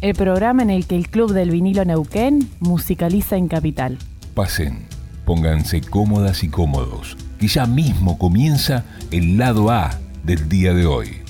El programa en el que el Club del Vinilo Neuquén musicaliza en Capital. Pasen, pónganse cómodas y cómodos, que ya mismo comienza el lado A del día de hoy.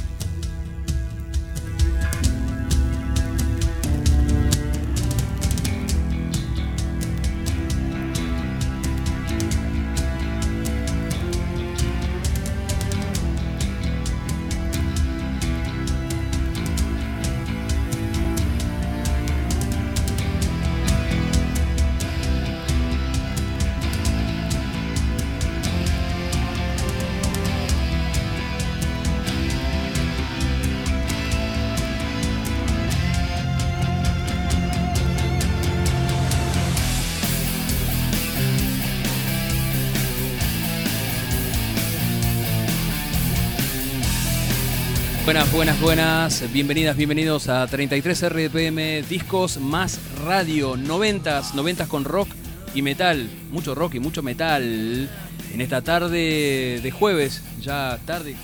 Buenas. Bienvenidas, bienvenidos a 33 RPM Discos más Radio. 90s, 90s con rock y metal. Mucho rock y mucho metal. En esta tarde de jueves, ya tarde,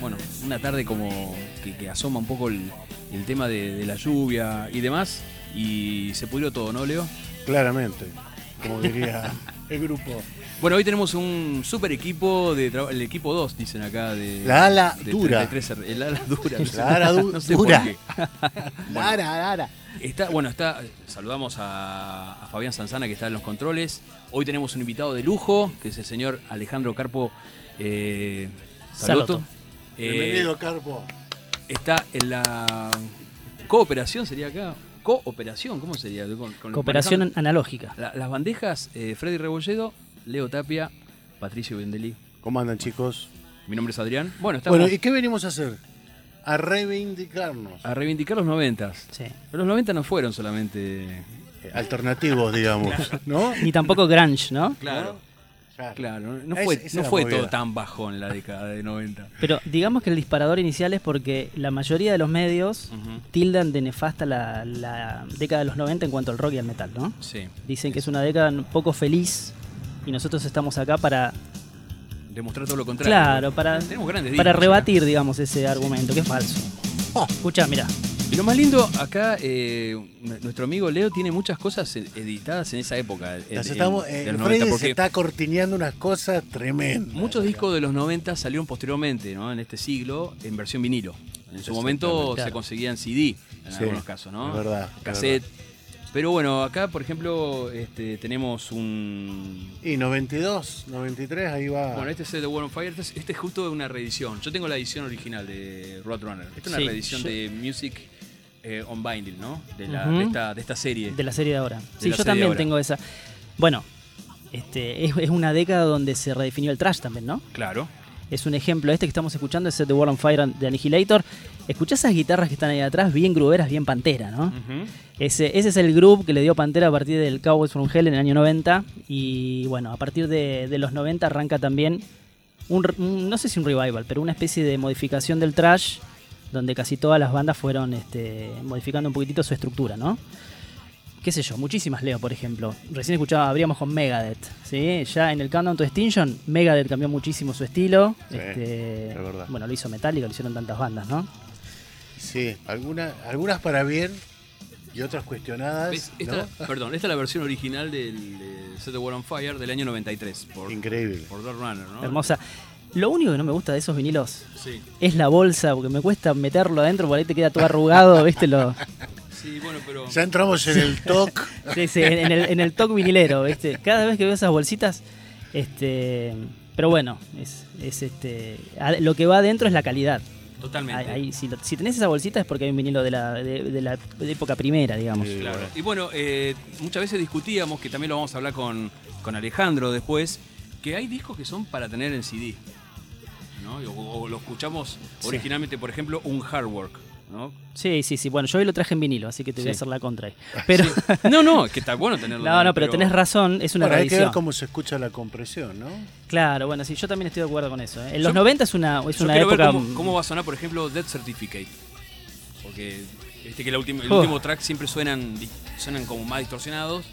bueno, una tarde como que, que asoma un poco el, el tema de, de la lluvia y demás. Y se pudrió todo, ¿no, Leo? Claramente, como diría el grupo. Bueno, hoy tenemos un super equipo, de el equipo 2, dicen acá. De, La ala de dura. 33R, el ala dura. no sé- La ala du- no sé dura. por qué. Lara, Lara. Está, bueno, está, saludamos a, a Fabián Sanzana que está en los controles. Hoy tenemos un invitado de lujo, que es el señor Alejandro Carpo eh. Salotto. Eh, Bienvenido, Carpo. está en la cooperación, sería acá. Cooperación, ¿cómo sería? Con- con- Cooperación manejando- analógica. La- las bandejas, eh, Freddy Rebolledo, Leo Tapia, Patricio Bendelí. ¿Cómo andan, chicos? Mi nombre es Adrián. Bueno, estamos Bueno, ¿y qué venimos a hacer? A reivindicarnos. a reivindicar los noventas. Sí. Pero los 90 no fueron solamente. Eh, Alternativos, digamos. ¿No? Ni tampoco grunge, ¿no? Claro. Claro. Claro, no fue, es no fue todo tan bajo en la década de 90. Pero digamos que el disparador inicial es porque la mayoría de los medios tildan de nefasta la, la década de los 90 en cuanto al rock y al metal, ¿no? Sí. Dicen que es una década poco feliz y nosotros estamos acá para, Demostrar todo lo contrario. claro, para, Tenemos grandes para discos rebatir, digamos, ese argumento, que es falso. Oh. Escucha, mira. Y lo más lindo, acá eh, nuestro amigo Leo tiene muchas cosas e- editadas en esa época. en- Las en- estamos, eh, los Freddy 90, se porque está cortineando unas cosas tremendas. muchos discos de los 90 salieron posteriormente, ¿no? En este siglo, en versión vinilo. En su momento se conseguían CD, en Sí, algunos casos, ¿no? es verdad, es Cassette. Pero bueno, acá, por ejemplo, este, tenemos un, Y 92, 93, ahí va. Bueno, este es el de World on Fire. Este es, este es justo una reedición. Yo tengo la edición original de Roadrunner. Esta es una reedición yo- de Music eh, on Vinyl, ¿no? De, la- de, esta, de esta serie. de la serie de ahora. Sí, yo también tengo esa. Bueno, este, es, es una década donde se redefinió el trash también, ¿no? Claro. Es un ejemplo. Este que estamos escuchando es de World on Fire de Annihilator. Escuchá esas guitarras que están ahí atrás, bien gruberas, bien pantera, ¿no? Ese, ese es el groove que le dio Pantera a partir del Cowboys from Hell en el año 90. Y bueno, a partir de, de los 90 arranca también, un- no sé si un revival, pero una especie de modificación del trash, donde casi todas las bandas fueron este, modificando un poquitito su estructura, ¿no? Qué sé yo, muchísimas leo, por ejemplo. Recién escuchaba, abríamos con Megadeth, ¿sí? Ya en el Countdown to Extinction, Megadeth cambió muchísimo su estilo. Sí, este, es verdad. Bueno, lo hizo Metallica, lo hicieron tantas bandas, ¿no? Sí, alguna- algunas para bien y otras cuestionadas. ¿Ves? Esta, ¿no? Perdón, esta es la versión original del de Set the World on Fire del año 93. Por, Increíble. por Roadrunner, ¿no? Hermosa. Lo único que no me gusta de esos vinilos Sí. es la bolsa, porque me cuesta meterlo adentro, por ahí te queda todo arrugado, ¿viste? Lo, Sí, bueno, pero. Ya entramos en el sí, sí, en, el, en el toque vinilero, ¿viste? Cada vez que veo esas bolsitas, este. Pero bueno, es, es este. Lo que va adentro es la calidad. Totalmente. Ahí- ahí, si, lo- si tenés esa bolsita es porque hay un vinilo de la, de, de la de época primera, digamos. Sí. Claro. Y bueno, eh, muchas veces discutíamos, que también lo vamos a hablar con, con Alejandro después, que hay discos que son para tener en CD. ¿No? O, o lo escuchamos Sí. originalmente, por ejemplo, un hard work. ¿no? Sí, sí, sí. Bueno, yo hoy lo traje en vinilo, así que te voy a Sí. hacer la contra ahí. Pero, No, no, es que está bueno tenerlo. no, no, pero tenés razón, es una Ahora hay que ver cómo se escucha la compresión, ¿no? Claro, bueno, sí, yo también estoy de acuerdo con eso. ¿eh? En Yo- los 90 es una, es Yo una quiero época. ver cómo, cómo va a sonar, por ejemplo, Death Certificate. Porque viste que el Oh. último track siempre suenan, suenan como más distorsionados.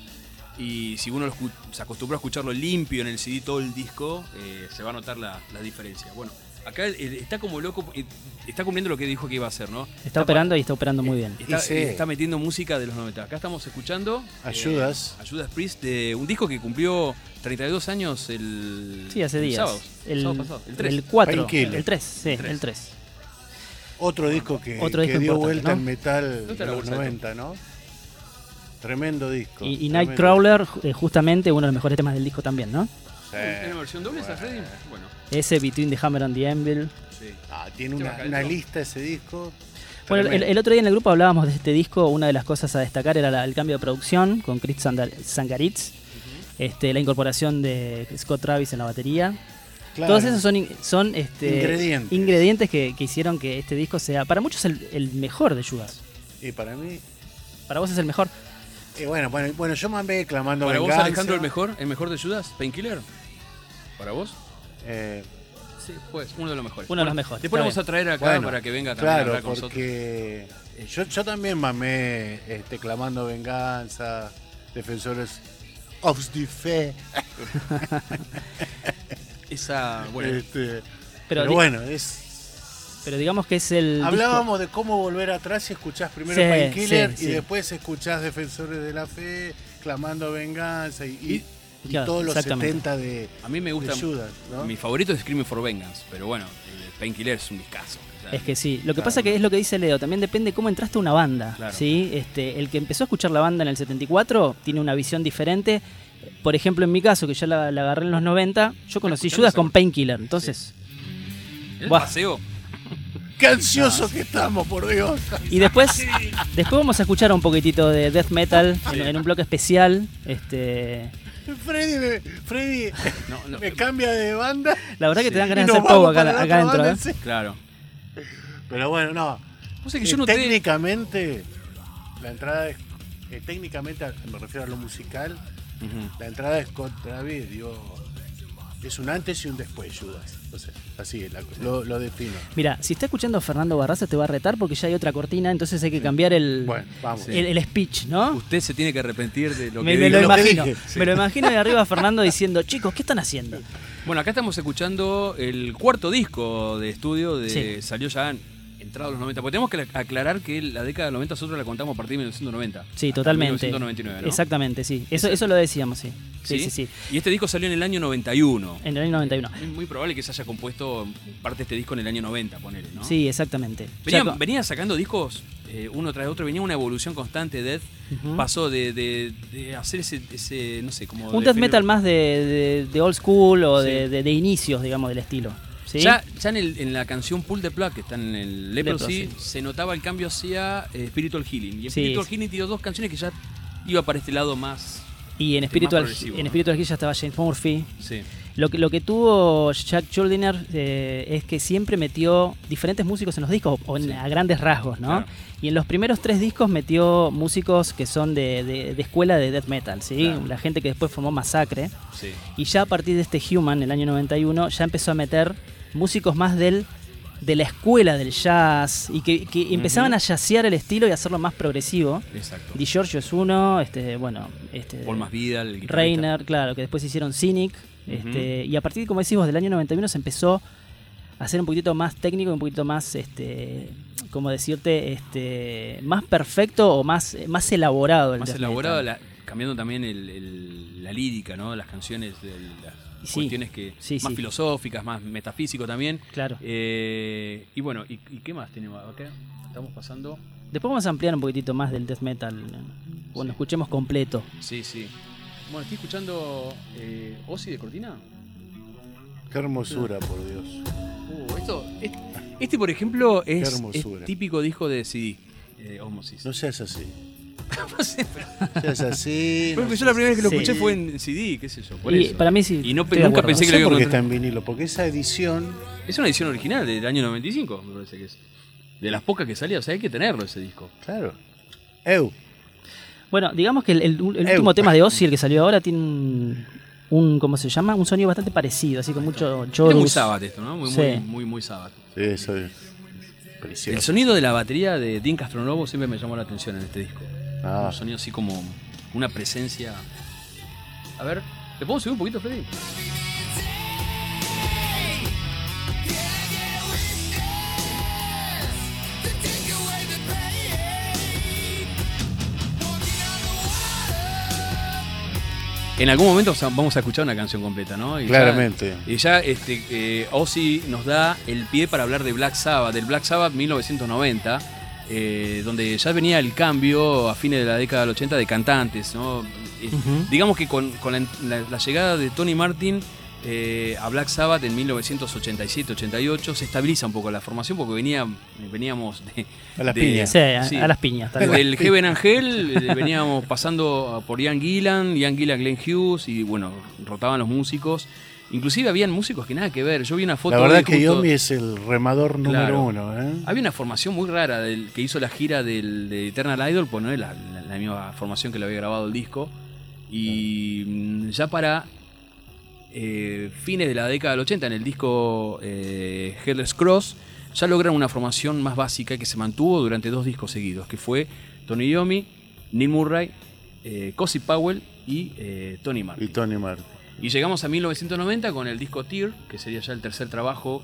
Y si uno se acostumbró a escucharlo limpio en el CD todo el disco, eh, se va a notar la, la diferencia. Bueno, acá eh, está como loco, eh, está cumpliendo lo que dijo que iba a hacer, ¿no? Está operando y está operando muy bien. Está, Y sí. está metiendo música de los 90. Acá estamos escuchando Ayudas. eh, Ayudas Priest de un disco que cumplió 32 años el, Sí, hace el días. sábado. El, sábado pasado, el 3. el 4. Painkiller. El 3, sí, El tres. el 3. Otro disco que, Otro que dio vuelta ¿no? al metal ¿Dónde de los bolsa de 90, ¿no? Tremendo disco. Y, y tremendo. Nightcrawler, eh, justamente uno de los mejores temas del disco también, ¿no? Sí. ¿En una versión doble esa, Freddy? Bueno, Ese Between the Hammer and the Anvil. sí. Ah, tiene Se una, lista ese disco. Bueno, el, otro día en el grupo hablábamos de este disco. Una de las cosas a destacar era la- el cambio de producción con Chris Sandar- Sangaritz. Este, la incorporación de Scott Travis en la batería. Claro. Todos esos son, son este, Ingredientes. ingredientes que, que hicieron que este disco sea, para muchos, el, el mejor de Judas. Y para mí. Para vos es el mejor. Eh, bueno, bueno, bueno, yo mandé clamando ¿Para vos, venganza. Alejandro, el mejor? ¿El mejor de Judas? ¿Painkiller? ¿Para vos? Eh, Sí, pues, uno de los mejores. Uno de los mejores, Después está lo vamos a traer acá bueno, para que venga también a claro, hablar con nosotros. porque yo, yo también mamé este, clamando venganza, defensores of the fe. Esa, bueno, Este, Pero, pero, di- bueno, es. Pero digamos que es el. disco- Hablábamos de cómo volver atrás y escuchás primero Sí, Painkiller sí, y sí. después escuchás Defensores de la Fe, clamando venganza y, y- y Claro, todos los exactamente. 70 de, a mí me gusta. Judas, ¿no? Mi favorito es Screaming for Vengeance, pero bueno, Painkiller es un discazo. Es que sí, lo que Claro. pasa que es lo que dice Leo, también depende cómo entraste a una banda. Claro. ¿sí? Este, el que empezó a escuchar la banda en el 74 tiene una visión diferente. Por ejemplo, en mi caso, que yo la, la agarré en los 90, yo conocí Judas con Painkiller. Entonces, el paseo. ¡Qué ansioso que estamos, por Dios! y después, después vamos a escuchar un poquitito de death metal en, en un bloque especial. Este, Freddy, me, Freddy No, no, me cambia de banda. la verdad que Sí. te dan ganas de hacer poco acá, acá adentro. banda, ¿eh? sí. Claro. Pero bueno, no. Que Eh, yo técnicamente, la entrada de, eh, técnicamente, me refiero a lo musical, la entrada de Scott Travis dio, es un antes y un después, Judas. O sea, así la- lo, lo defino. Mira, si está escuchando Fernando Barraza te va a retar porque ya hay otra cortina, entonces hay que cambiar el, Bueno, vamos. el, el speech, ¿no? Usted se tiene que arrepentir de lo que Me, me dijo. lo lo que imagino, dije. me lo imagino de arriba a Fernando diciendo, chicos, ¿qué están haciendo? Bueno, acá estamos escuchando el cuarto disco de estudio de Sí. salió ya entrado los 90. Porque tenemos que aclarar que la década de los 90 nosotros la contamos a partir de 1990. Sí, totalmente. 1999, ¿no? Exactamente, sí. Eso, eso lo decíamos, sí. Sí, sí, sí. Y este disco salió en el año 91. En el año 91. Es muy probable que se haya compuesto parte de este disco en el año 90, ponele, ¿no? Sí, exactamente. Venía, Ya con- venía sacando discos eh, uno tras otro, venía una evolución constante. Death pasó de, de- de hacer ese, ese, no sé, como. un de death metal más de, old school o Sí. de inicios, digamos, del estilo. ¿Sí? Ya, ya en, el- en la canción Pull the Plug, que está en el Leprosy, Leprosy. se notaba el cambio hacia eh, Spiritual Healing. Y en Sí, Spiritual. Healing tiró dos canciones que ya iba para este lado más. y en más Spiritual, en ¿no? Spiritual Hill ya estaba James Murphy. Sí. Lo que, lo que tuvo Jack Schuldiner eh, es que siempre metió diferentes músicos en los discos, o en- Sí. a grandes rasgos, ¿no? Claro. Y en los primeros tres discos metió músicos que son de, de- de escuela de death metal, ¿sí? Claro. La gente que después formó Masacre. Sí. Y ya a partir de este Human, el año 91, ya empezó a meter músicos más del de la escuela del jazz y que, que empezaban a jazzear el estilo y hacerlo más progresivo. Exacto. Di Giorgio es uno, este, bueno, este, Paul Masvidal. Reiner, claro, que después hicieron Cynic. este, y a partir, como decimos, del año 91 se empezó a hacer un poquito más técnico, un poquito más, este, como decirte, este, más perfecto o más, más elaborado. El Más elaborado, la- cambiando también el- el- la lírica, ¿no? Las canciones, de las Sí. cuestiones que Sí, más sí. filosóficas, más metafísico también. Claro. Eh, y bueno, ¿y, y qué más tenemos acá? Estamos pasando. Después vamos a ampliar un poquitito más del death metal. Bueno, Sí. escuchemos completo. Sí, sí. Bueno, estoy escuchando eh, Ozzy de Cortina. Qué hermosura, por Dios. Uh, esto, este, este, por ejemplo, es, es típico disco de CD, eh, Osmosis. No seas así. No sé, pero- Seas así. No yo la primera vez que lo Sí. escuché fue en CD, qué sé yo. Por Y eso. para mí sí. Y no- nunca acuerdo. pensé No que lo iba a por qué está en vinilo, porque esa edición Es una edición original del año 95, me parece que es. De las pocas que salía, o sea, hay que tenerlo ese disco. Claro. Eu. Bueno, digamos que el, el- el último tema de Ozzy, el que salió ahora, tiene un, un, ¿cómo se llama? Un sonido bastante parecido, así con mucho chorus. muy Sabbath esto, ¿no? Muy, Sí. muy, muy, muy Sabbath. Sí, eso es El precioso. sonido de la batería de Dean Castronovo siempre me llamó la atención en este disco. Ah. Un sonido así como una presencia. A ver, ¿te puedo subir un poquito, Freddy? En algún momento vamos a escuchar una canción completa, ¿no? Y ya- Claramente. y ya este, eh, Ozzy nos da el pie para hablar de Black Sabbath, del Black Sabbath 1990, eh, donde ya venía el cambio a fines de la década del 80 de cantantes. ¿no? Eh. Digamos que con, con la, la- la llegada de Tony Martin eh, a Black Sabbath en 1987-88 se estabiliza un poco la formación porque venía, veníamos de, A las de- piñas. Sí, a, Sí. a las piñas. tal del Heaven Angel veníamos pasando por Ian Gillan, Ian Gillan, Glenn Hughes y bueno, rotaban los músicos. Inclusive habían músicos que nada que ver. Yo vi una foto La verdad que justo- Yomi es el remador número Claro. uno. ¿eh? Había una formación muy rara del que hizo la gira del, de Eternal Idol, pues no es la, la- la misma formación que le había grabado el disco. Y mm, ya para eh, fines de la década del 80, en el disco eh, Headless Cross, ya lograron una formación más básica que se mantuvo durante dos discos seguidos, que fue Tony Iommi, Neil Murray, eh, Cozy Powell y eh, Tony Martin. Y Tony Martin. Y llegamos a 1990 con el disco Tear, que sería ya el tercer trabajo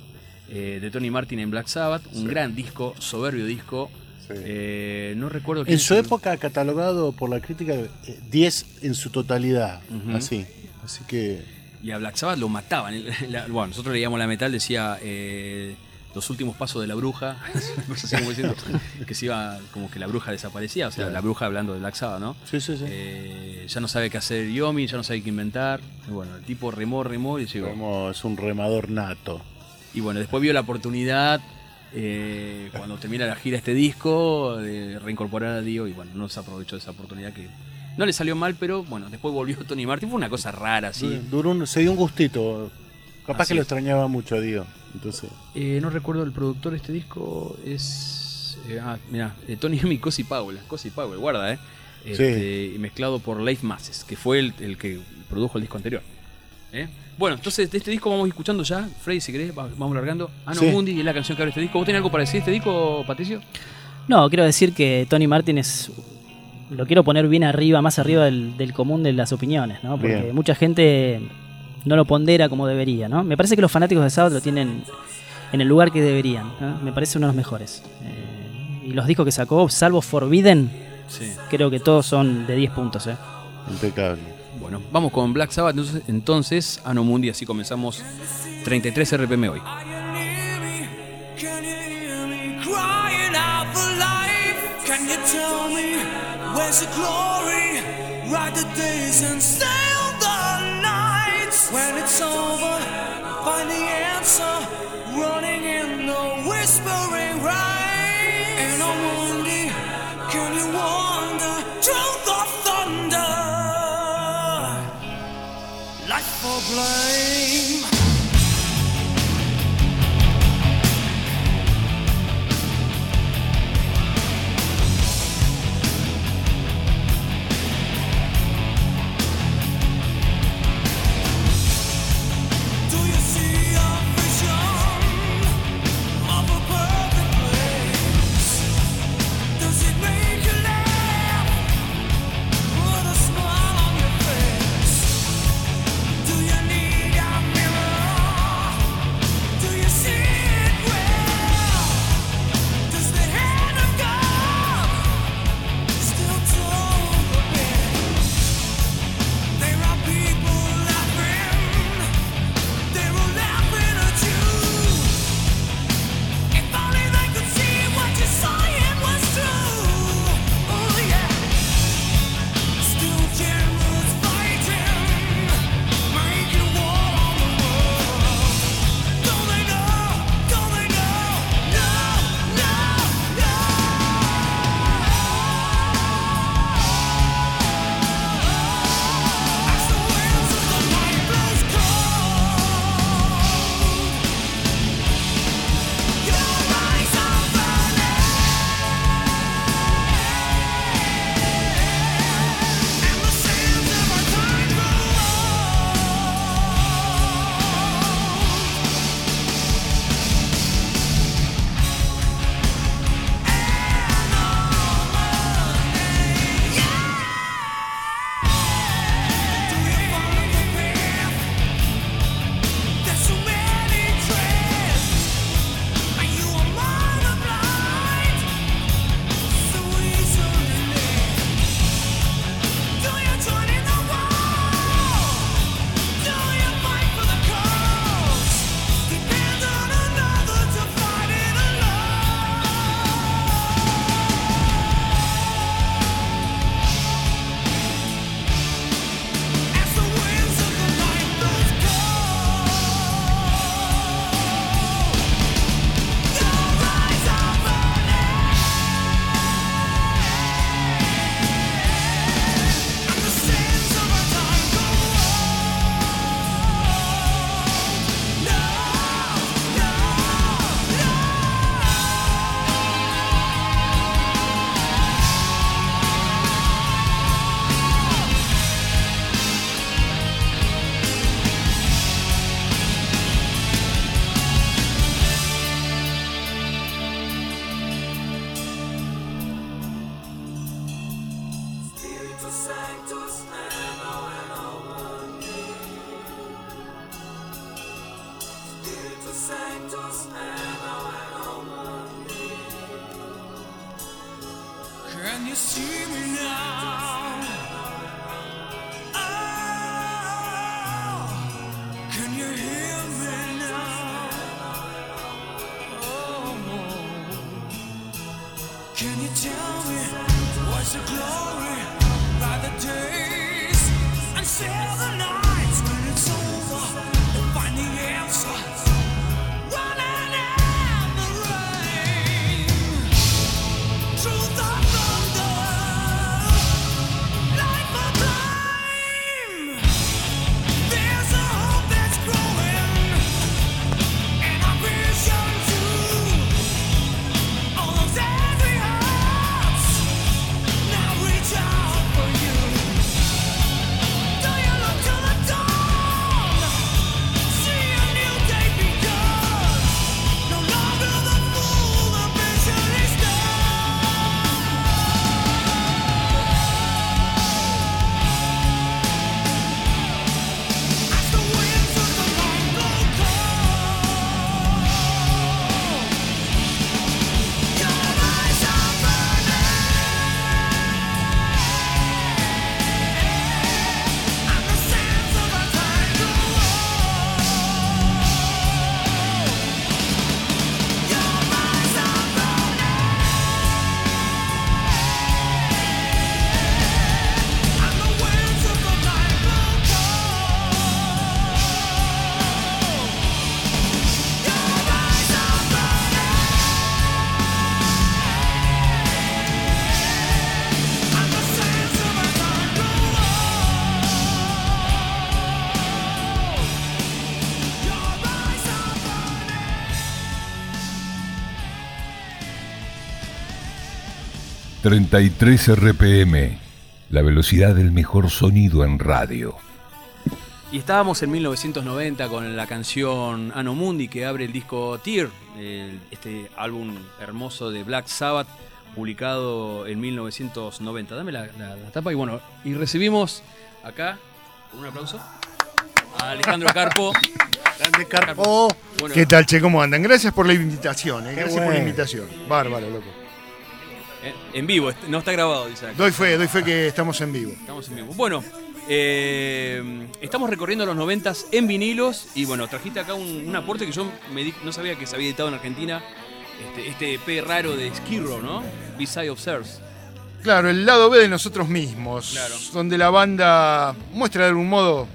eh, de Tony Martin en Black Sabbath. Un Sí. gran disco, soberbio disco. Sí. Eh, no recuerdo quién En su el- época catalogado por la crítica eh, 10 en su totalidad. Así. Así que. Y a Black Sabbath lo mataban. La- bueno, nosotros leíamos la metal, decía eh, los últimos pasos de la bruja. Como diciendo que se iba, como que la bruja desaparecía. O sea, Claro. la bruja hablando de Black Sabbath, ¿no? Sí, sí, sí. Eh, ya no sabe qué hacer Yomi, ya no sabe qué inventar. Y bueno, el tipo remó, remó y llegó. Como es un remador nato. Y bueno, después vio la oportunidad, eh, cuando termina la gira este disco, de reincorporar a Dio y bueno, no se aprovechó de esa oportunidad que no le salió mal, pero bueno, después volvió Tony Martin, fue una cosa rara, sí. Duró un- se dio un gustito. Capaz Así que lo extrañaba mucho a Dio. Entonces. Eh, no recuerdo el productor de este disco, es... eh, ah, mira, Tony y Cosi Powell, Cosi Powell, guarda, ¿eh? Este, y mezclado por Leif Masses, que fue el, el que produjo el disco anterior. ¿Eh? Bueno, entonces de este disco vamos escuchando ya. Freddy, si querés, va- vamos largando. Ano Sí. Mundi es la canción que abre este disco. ¿Vos tenés algo para decir de este disco, Patricio? No, quiero decir que Tony Martin es. Lo quiero poner bien arriba, más arriba del, del común de las opiniones, ¿no? Porque Bien. mucha gente no lo pondera como debería, ¿no? Me parece que los fanáticos de Sabbath lo tienen en el lugar que deberían, ¿no? Me parece uno de los mejores. Eh, y los discos que sacó, salvo Forbidden, Sí. creo que todos son de 10 puntos, ¿eh? Impecable. Bueno, vamos con Black Sabbath. Entonces, Ano Mundi, así comenzamos 33 RPM hoy. Where's the glory? Ride the days and sail the nights. When it's over, find the answer. Running in the whispering rain. And on Monday, can you wander through the thunder? Life for blame. 33 RPM, la velocidad del mejor sonido en radio. Y estábamos en 1990 con la canción Anno Mundi que abre el disco Tear, el- este álbum hermoso de Black Sabbath, publicado en 1990. Dame la, la- la tapa y bueno, y recibimos acá, con un aplauso, a Alejandro Carpo. Grande Carpo. Bueno, ¿Qué tal, che? ¿Cómo andan? Gracias por la invitación, eh. Gracias por la invitación. Bárbaro, loco. En vivo, no está grabado, dice. Doy fe, doy fe que estamos en vivo. Estamos en vivo. Bueno, eh, estamos recorriendo los noventas en vinilos y bueno, trajiste acá un, un aporte que yo me di- no sabía que se había editado en Argentina. Este, este EP raro de Skirro, ¿no? B-Side of Sirs. Claro, el lado B de nosotros mismos. Claro. Donde la banda muestra de algún modo,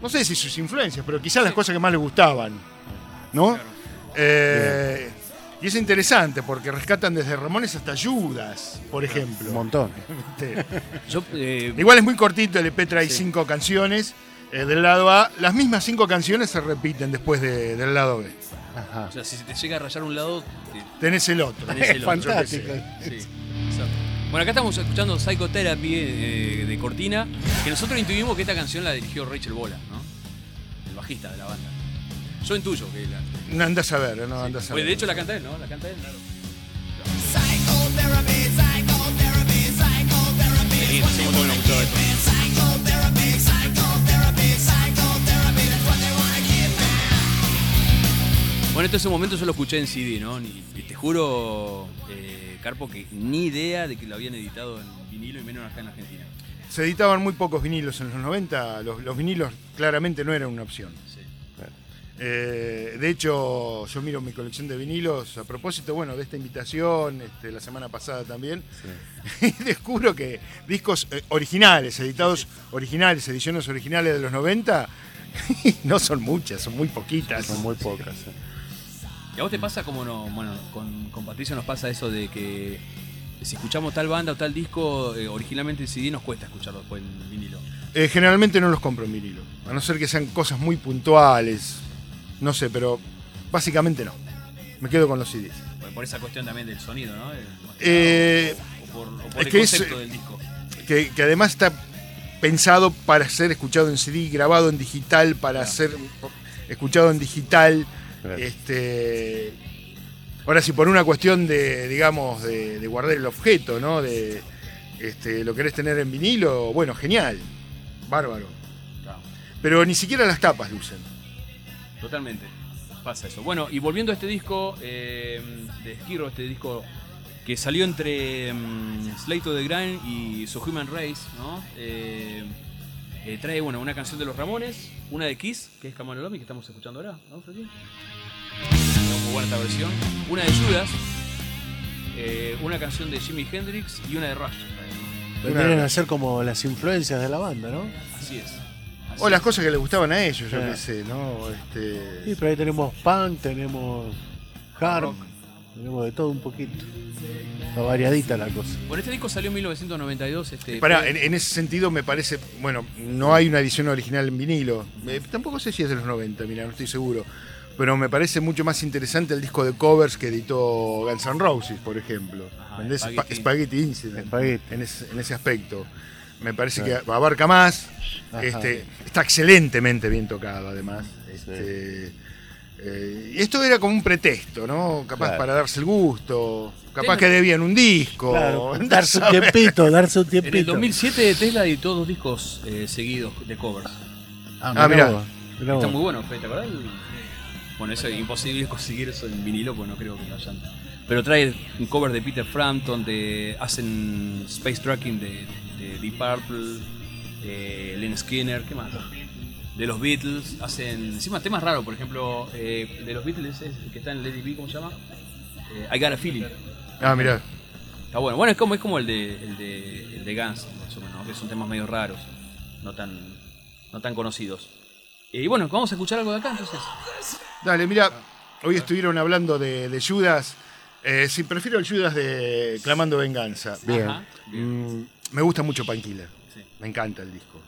no sé si sus influencias, pero quizás las cosas que más le gustaban. ¿No? Claro. Eh, y es interesante porque rescatan desde Ramones hasta Judas, por ejemplo. Un montón. Este, Yo, eh, Igual es muy cortito, el EP trae Sí. cinco canciones. eh, del lado A, las mismas cinco canciones se repiten después de- del lado B. Ajá. o sea, si se te llega a rayar un lado, te- Tenés el otro. tenés el otro. Fantástico. Sí, exacto. Bueno, acá estamos escuchando Psychotherapy eh, de Cortina, que nosotros intuimos que esta canción la dirigió Rachel Bola, ¿no? El bajista de la banda. Yo intuyo que la. No andás a ver, no andás a Pues ver. de hecho la canta él, ¿no? La canta él, claro. Psychotherapy, psychotherapy, psychotherapy. Sí, sí, cómo me gustó esto. Psychotherapy, psychotherapy, psychotherapy. That's what they wanna keep Bueno, este es un momento yo lo escuché en CD, ¿no? Ni- Y te juro, eh, Carpo, que ni idea de que lo habían editado en vinilo y menos acá en Argentina. Se editaban muy pocos vinilos en los 90, los, los vinilos claramente no eran una opción. Eh, de hecho, yo miro mi colección de vinilos a propósito, bueno, de esta invitación, este, la semana pasada también, y descubro que discos eh, originales, editados originales, ediciones originales de los 90, no son muchas, son muy poquitas. Son muy pocas. ¿Y a vos te pasa como no? Bueno, con, con Patricio nos pasa eso de que si escuchamos tal banda o tal disco, eh, originalmente en CD nos cuesta escucharlo después en vinilo. Eh, generalmente no los compro en vinilo, a no ser que sean cosas muy puntuales, no sé, pero básicamente no. Me quedo con los CDs. Por, por esa cuestión también del sonido, ¿no? El- Eh, o por, o por es el que es- concepto del disco. que, que además está pensado para ser escuchado en CD, grabado en digital, para Claro. ser escuchado en digital. Claro. Este, ahora, si por una cuestión de, digamos, de, de guardar el objeto, ¿no? De, este, lo querés tener en vinilo, bueno, genial. Bárbaro. Claro. Pero ni siquiera las tapas lucen. Totalmente. Pasa eso. Bueno, y volviendo a este disco eh, de Skiro, este disco que salió entre um, Slate of the Grind y So Human Race, ¿no? Eh, eh, trae bueno, una canción de los Ramones, una de Kiss, que es Camalomi, que estamos escuchando ahora, ¿no, Muy buena esta versión. Una de Judas, eh, una canción de Jimi Hendrix y una de Rush. Vienen a ser como las influencias de la banda, ¿no? Así es. Así O las cosas que le gustaban a ellos, yo Sí. qué sé, ¿no? Este, Sí, pero ahí tenemos punk, tenemos hard, Rock. tenemos de todo un poquito. Está variadita la cosa. Bueno, este disco salió en 1992. Este, Pará, fue- en, en ese sentido me parece, bueno, no hay una edición original en vinilo. Eh, tampoco sé si es de los 90, mira, no estoy seguro. Pero me parece mucho más interesante el disco de covers que editó Guns N' Roses, por ejemplo. Ajá, Spaghetti. Spaghetti Incident. Spaghetti. En, ese, en ese aspecto. Me parece que abarca más. Ajá. Este, está excelentemente bien tocado, además. Este, eh, y esto era como un pretexto, ¿no? Capaz Claro. para darse el gusto. Capaz Tengo- que debían un disco. Claro, darse un tiempito, darse un En tiempito. el 2007 Tesla editó dos discos eh, seguidos de covers. Ah, mirá. mirá Está muy bueno, ¿te acordás? Bueno, eso es imposible conseguir eso en vinilo, pues no creo que lo hayan. Pero trae un cover de Peter Frampton, de hacen Space Tracking de, de Deep Purple, Len Skinner, ¿qué más? De los Beatles, hacen encima temas raros, por ejemplo, eh, de los Beatles es el que está en Lady B, ¿cómo se llama? Eh, I Got a Feeling. Ah, mirá. Está bueno. Bueno, es como, es como el de, el de, el de Guns, más o menos, que son temas medio raros, no tan, no tan conocidos. Y bueno, vamos a escuchar algo de acá entonces. Dale, mira, hoy estuvieron hablando de, de Judas. Eh, sí, prefiero el Judas de Clamando Venganza. Bien. Ajá, bien. Mm, me gusta mucho Painkiller. Sí. Me encanta el disco.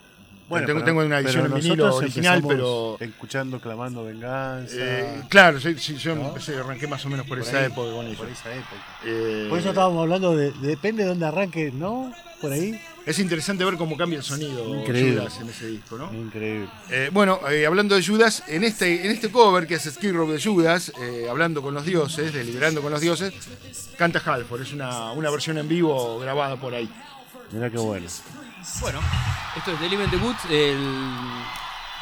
Bueno, tengo, pero- tengo una edición en vinilo original, pero. Escuchando, clamando venganza. eh, claro, yo ¿No? empecé, arranqué más o menos por, Por esa ahí, época con ellos. Por esa época. Eh, Por eso estábamos hablando de, de- depende de dónde arranque, ¿no? Por ahí. Es interesante ver cómo cambia el sonido Increíble. Judas en ese disco, ¿no? Increíble. Eh, bueno, hablando de Judas, en este, en este cover que hace Skid Row de Judas, hablando con los dioses, deliberando con los dioses, canta Halford. Es una, una versión en vivo grabada por ahí. Mirá qué bueno. Bueno, esto es The Living the Woods, el-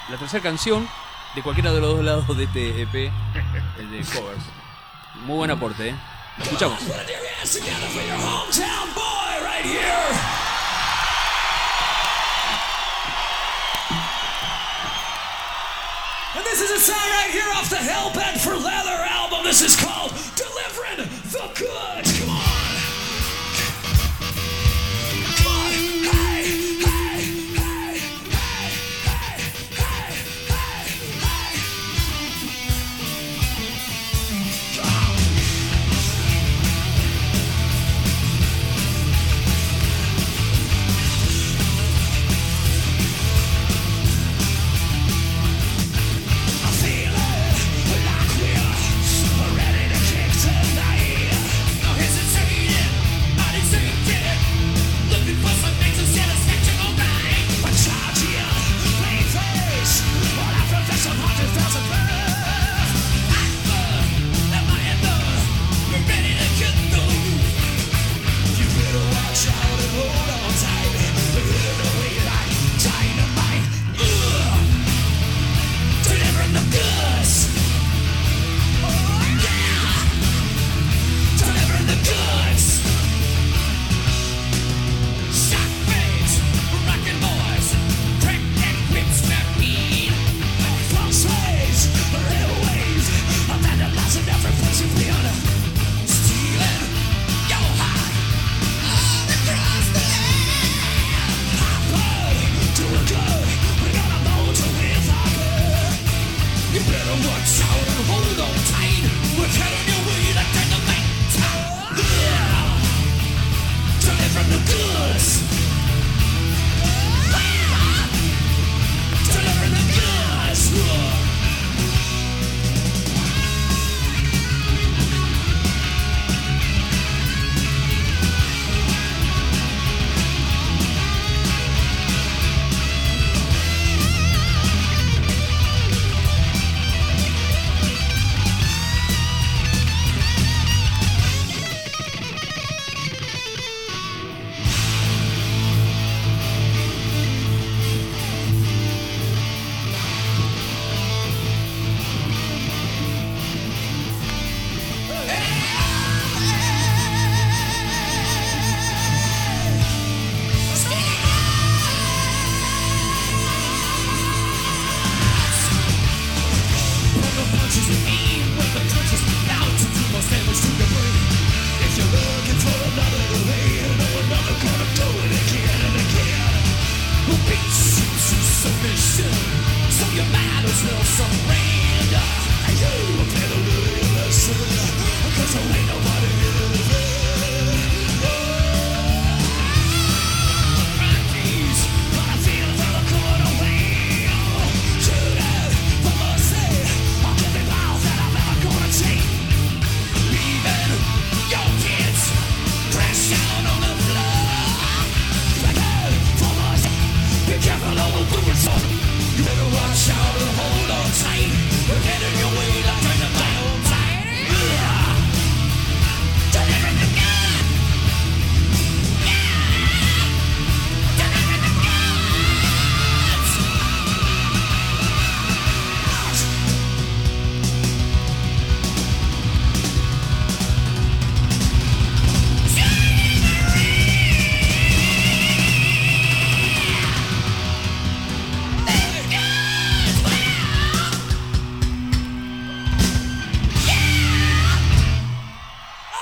la tercera canción de cualquiera de los dos lados de este EP, el de covers. Muy buen aporte, ¿eh? Lo escuchamos. And this is a song right here off the Hellbent for Leather album. This is called Delivering the Goods.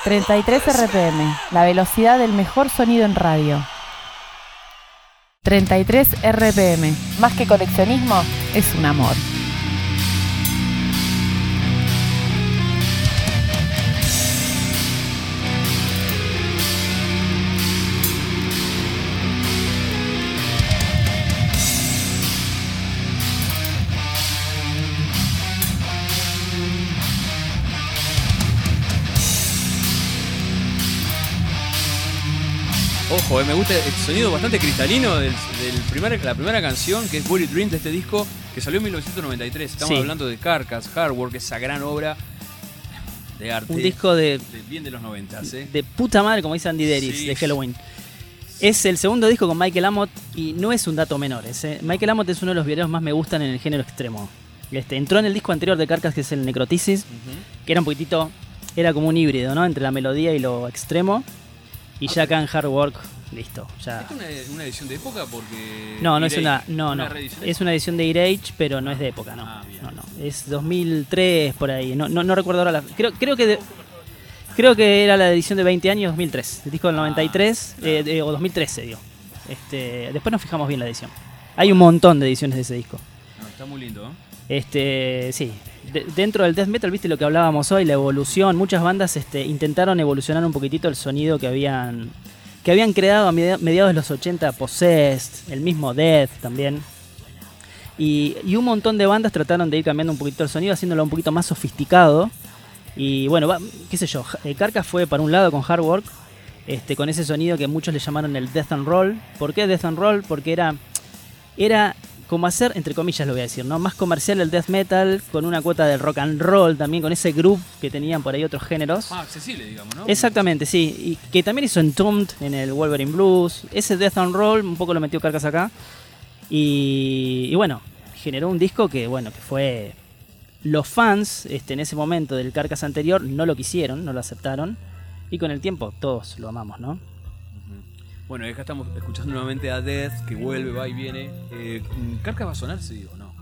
33 RPM, la velocidad del mejor sonido en radio. 33 RPM, más que coleccionismo, es un amor. Ojo, eh, me gusta el sonido bastante cristalino del primer- la primera canción, que es Bullet Dream de este disco, que salió en 1993. Estamos Sí. hablando de Carcass, Hardwork, esa gran obra de arte. Un disco de, de bien de los 90, ¿eh? de puta madre, como dice Andy Deris, Sí. de Halloween. Es el segundo disco con Michael Amott y no es un dato menor. Michael Amott es uno de los videos más me gustan en el género extremo. Este, entró en el disco anterior de Carcass, que es el Necrotisis, que era un poquitito, era como un híbrido, ¿no? Entre la melodía y lo extremo. Y ya acá en Hard Work, listo. Ya. ¿Esta es una, una edición de época? Porque. No, no es una, no, no. Es una edición de Irage, pero no es de época, no. Ah. No, no. Es 2003 por ahí. No, no, no recuerdo ahora la. Creo, creo que de- creo que era la edición de 20 años, 2003. El disco del 93 eh, de- o 2013, digo. Este, después nos fijamos bien la edición. Hay un montón de ediciones de ese disco. No, está muy lindo, ¿eh? Este, sí. De- dentro del death metal, viste lo que hablábamos hoy, la evolución. Muchas bandas este, intentaron evolucionar un poquitito el sonido que habían que habían creado a media- mediados de los 80, Possessed, el mismo Death también. Y, un montón de bandas trataron de ir cambiando un poquito el sonido, haciéndolo un poquito más sofisticado. Y bueno, va- qué sé yo, eh, Carcass fue para un lado con Hard Work, este, con ese sonido que muchos le llamaron el Death and Roll. ¿Por qué Death and Roll? Porque era, era como hacer, entre comillas lo voy a decir, ¿no? Más comercial el death metal, con una cuota del rock and roll también, con ese groove que tenían por ahí otros géneros. Más accesible, digamos, ¿no? Exactamente, sí. Y que también hizo Entombed en el Wolverine Blues. Ese Death and Roll un poco lo metió Carcas acá. Y, y bueno, generó un disco que, bueno, que fue. Los fans este, en ese momento del Carcas anterior no lo quisieron, no lo aceptaron. Y con el tiempo todos lo amamos, ¿no? Bueno, acá estamos escuchando nuevamente a Death, que vuelve, va y viene. Eh, ¿Carcas va a sonar, sí o no?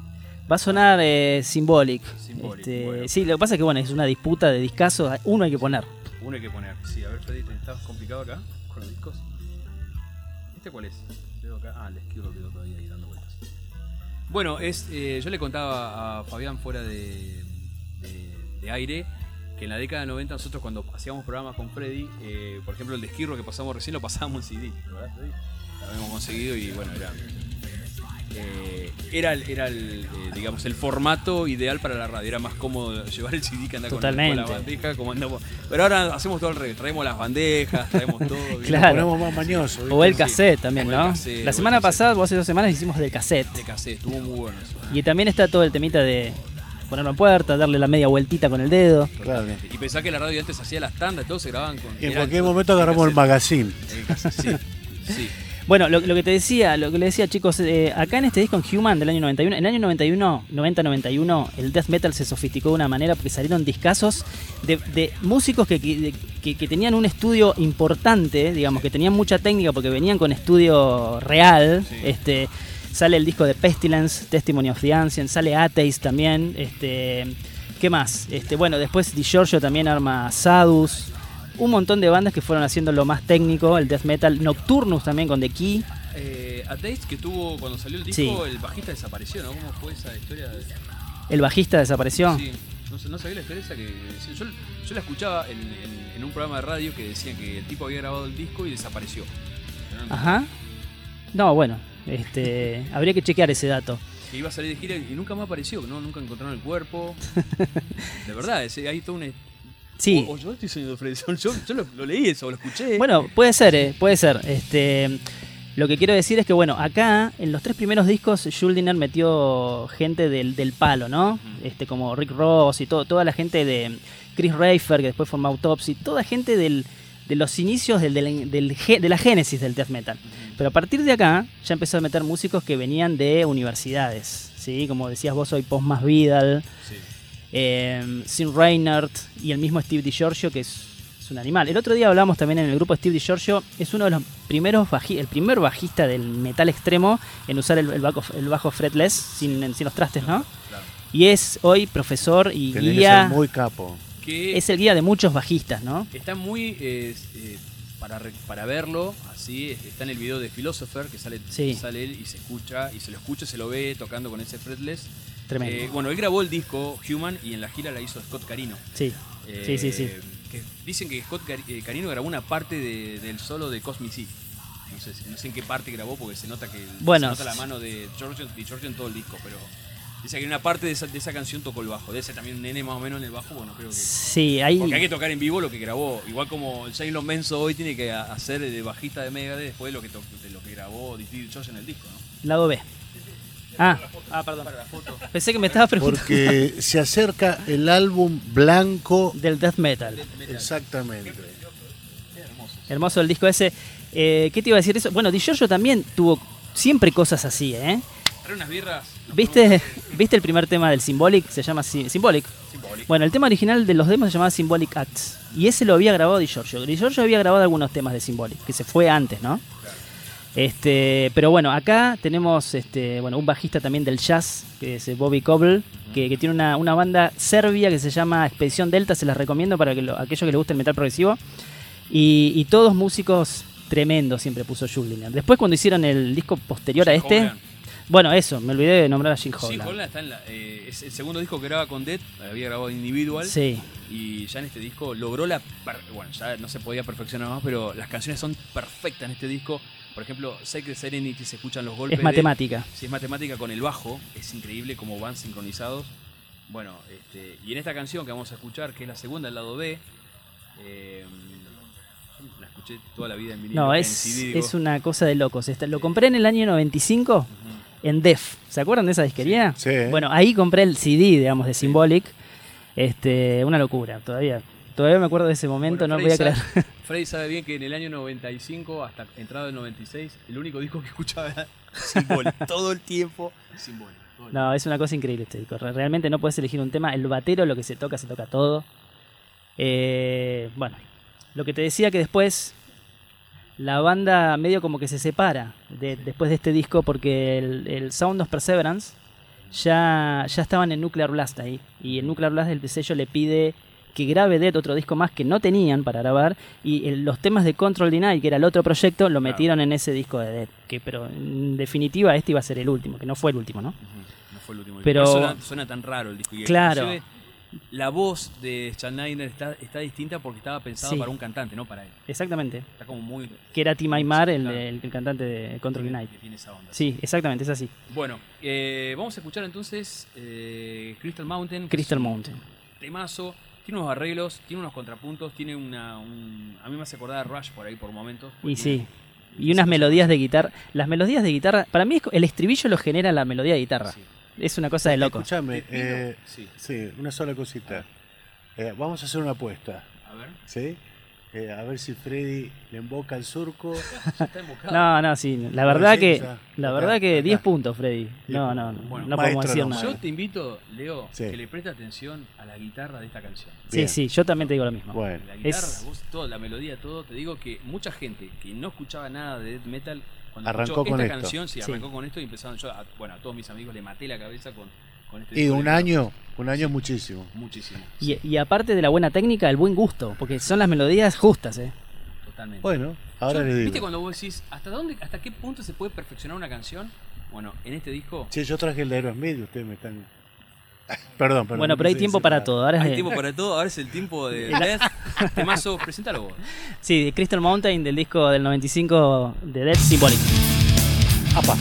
Va a sonar eh, Symbolic. Symbolic, Este, bueno. Sí, lo que pasa es que bueno, es una disputa de discazos. Uno hay que poner. Uno hay que poner. Sí, a ver, Freddy, ¿te estás complicado acá con los discos? ¿Este cuál es? Veo acá. Ah, el izquierdo quedó todavía ahí dando vueltas. Bueno, es, eh, yo le contaba a Fabián fuera de, de- de aire que en la década de 90 nosotros cuando hacíamos programas con Freddy, eh, por ejemplo el de Esquirro que pasamos recién lo pasábamos en CD, ¿verdad Freddy? Lo habíamos conseguido y bueno, era... eh, era el, era el, eh, digamos, el formato ideal para la radio. Era más cómodo llevar el CD que andar con, con la bandeja. Como andamos. Pero ahora hacemos todo al revés. Traemos las bandejas, traemos todo. Claro. Ponemos más mañoso. ¿viste? O el Sí. cassette también, ¿no? cassette, la semana pasada, o hace dos semanas, hicimos del cassette. De cassette, estuvo muy bueno eso. Y también está todo el temita de ponerlo en puerta, darle la media vueltita con el dedo. Claro. Y pensá que la radio antes hacía las tandas, todos se grababan con. Y en cualquier momento agarramos el magazine. Sí. sí. Bueno, lo, lo que te decía, lo que le decía chicos, eh, acá en este disco en Human del año 91, en el año 91, 90-91, el death metal se sofisticó de una manera porque salieron discazos de, de músicos que, que- que- que tenían un estudio importante, digamos, que tenían mucha técnica porque venían con estudio real. Sí. Este, sale el disco de Pestilence, Testimony of the Ancient, sale Atheist también. Este, ¿Qué más? Este, bueno, después Di Giorgio también arma Sadus. Un montón de bandas que fueron haciendo lo más técnico, el death metal. Nocturnus también con The Key. Eh, a Taste que tuvo, cuando salió el disco, Sí. el bajista desapareció, ¿no? ¿Cómo fue esa historia? de- El bajista desapareció. Sí, no, sabía la historia esa que. Yo, yo la escuchaba en, en- en un programa de radio que decían que el tipo había grabado el disco y desapareció. Ajá. No, bueno, este, habría que chequear ese dato. Que iba a salir de gira y nunca más apareció, ¿no? Nunca encontraron el cuerpo. De verdad, ese- hay todo un. Sí. O, o yo estoy Sol, Yo, yo lo, lo leí eso, lo escuché. Bueno, puede ser, eh, puede ser. Este, lo que quiero decir es que, bueno, acá en los tres primeros discos Schuldiner metió gente del, del palo, ¿no? Este, como Rick Ross y todo, toda la gente de Chris Reifer, que después formó Autopsy, toda gente del, de los inicios del, del- del ge- de la génesis del death metal. Pero a partir de acá ya empezó a meter músicos que venían de universidades, ¿sí? Como decías vos hoy, Post Más Vidal, Sí. eh, Sin Reinhardt y el mismo Steve DiGiorgio, que es, es un animal. El otro día hablamos también en el grupo Steve DiGiorgio, es uno de los primeros el primer bajista del metal extremo en usar el, el bajo, el bajo fretless, sin, sin los trastes, ¿no? Claro. Y es hoy profesor y Tenés que guía, ser muy capo. Que es el guía de muchos bajistas, ¿no? está muy. eh, eh, para, re- para verlo, así, está en el video de Philosopher, que sale, Sí. sale él y se escucha, y se lo escucha, se lo ve tocando con ese fretless. Tremendo. Eh, bueno, él grabó el disco Human y en la gira la hizo Scott Carino. sí. Eh, Sí, sí, sí. que dicen que Scott Car- Carino grabó una parte de- del solo de Cosmic Sea. No sé, no sé en qué parte grabó porque se nota que Bueno. se nota la mano de George, de George en todo el disco, pero dice que en una parte de esa, de esa canción tocó el bajo. De ese también un nene más o menos en el bajo, bueno, creo que. Sí, ahí Porque hay que tocar en vivo lo que grabó. Igual como Jalen Benzo hoy tiene que hacer de bajista de Megadeth después de lo que, to- de lo que grabó Steve George en el disco, ¿no? lado B. Ah, ah, perdón. Para la foto. Pensé que me estaba preguntando Porque se acerca el álbum blanco. del death metal. Exactamente. Hermoso el disco ese. Eh, ¿Qué te iba a decir eso? Bueno, DiGiorgio también tuvo siempre cosas así, ¿eh? Trae unas birras. nos ¿Viste, ¿Viste el primer tema del Symbolic? Se llama Sy- Symbolic. Bueno, el tema original de los demos se llamaba Symbolic Acts. Y ese lo había grabado DiGiorgio. DiGiorgio había grabado algunos temas de Symbolic, que se fue antes, ¿no? Este, pero bueno, acá tenemos este, bueno, un bajista también del jazz, que es eh, Bobby Coble, que, que tiene una, una banda serbia que se llama Expedición Delta, se las recomiendo para que lo- aquellos que les guste el metal progresivo. Y, y todos músicos tremendos siempre puso Julian. Después cuando hicieron el disco posterior a este. Bueno, eso, me olvidé de nombrar a Jim Sí, Hoglan. Holland está en la, eh, es el segundo disco que graba con Dead, había grabado individual. Sí, Y ya en este disco logró la. Bueno, ya no se podía perfeccionar más, pero las canciones son perfectas en este disco. Por ejemplo, Sacred Serenity se escuchan los golpes. es matemática. Si es matemática con el bajo, es increíble cómo van sincronizados. Bueno, este, y en esta canción que vamos a escuchar, que es la segunda, el lado B, eh, la escuché toda la vida en vinilo. No, en es, CD, digo. es una cosa de locos. Esta- lo compré en el año 95 Ujú. En Def. ¿Se acuerdan de esa disquería? Sí. Bueno, ahí compré el CD, digamos, de Symbolic. Este, una locura, todavía. Todavía me acuerdo de ese momento, Bueno, no voy a creer. sabe- Freddy sabe bien que en el año 95 hasta entrado el 96, el único disco que escuchaba era Symbol. todo el tiempo Symbol. todo el No, es una cosa increíble este disco. Re- Realmente no puedes elegir un tema. El batero, lo que se toca, se toca todo. Eh, bueno, lo que te decía que después la banda medio como que se separa de- después de este disco porque el, el Sound of Perseverance ya, ya estaban en Nuclear Blast ahí. Y el Nuclear Blast del sello le pide que grabe Dead otro disco más que no tenían para grabar. Y el- los temas de Control Denied, que era el otro proyecto, lo metieron en ese disco de Dead. Que, pero en definitiva este iba a ser el último, que no fue el último, ¿no? No fue el último. Pero- Por eso Suena, suena tan raro el disco. Y Claro. inclusive, La voz de Schneider está, está distinta porque estaba pensado Sí. para un cantante, no para él. Exactamente. Está como muy. Que era Tim Aymar, el, Claro. el- el cantante de Control Night. que tiene esa onda. Sí, exactamente, es así. Bueno, eh, vamos a escuchar entonces eh, Crystal Mountain. Crystal Mountain. Temazo. Tiene unos arreglos, tiene unos contrapuntos, tiene una. un- a mí me hace acordar a Rush por ahí por momentos. Y sí. Y unas melodías de guitarra. Las melodías de guitarra, para mí el estribillo lo genera la melodía de guitarra. Sí. Es una cosa de loco. Escúchame, eh, Sí. sí, una sola cosita. Eh, vamos a hacer una apuesta, A ver. ¿sí? Eh, a ver si Freddy le emboca el surco. Está. No, no, sí. La verdad que, la Acá, verdad que acá. 10 puntos, Freddy. No, no, no. Bueno, no podemos decir nada. Yo te invito, Leo, Sí. que le preste atención a la guitarra de esta canción. Sí, Bien. sí, yo también te digo lo mismo. Bueno, La guitarra, Es- la voz, todo, la melodía, todo. Te digo que mucha gente que no escuchaba nada de death metal, cuando Arrancó con esta esto. canción, sí, Sí. arrancó con esto y empezaron yo, a, bueno, a todos mis amigos le maté la cabeza con, con este y un año, un año es muchísimo. Muchísimo. Y, y aparte de la buena técnica, el buen gusto. Porque son las melodías justas, ¿eh? Totalmente. Bueno, ahora Yo- le digo. ¿Viste cuando vos decís, ¿hasta dónde, hasta qué punto se puede perfeccionar una canción? Bueno, en este disco, Sí, yo traje el de Aerosmith y ustedes me están... Perdón, perdón. Bueno, pero hay tiempo para ah. todo. Hay tiempo para todo. Ahora es el tiempo de Death. Temazo, presentalo vos. Sí, de Crystal Mountain del disco del 95 de Death Symbolic. Apa.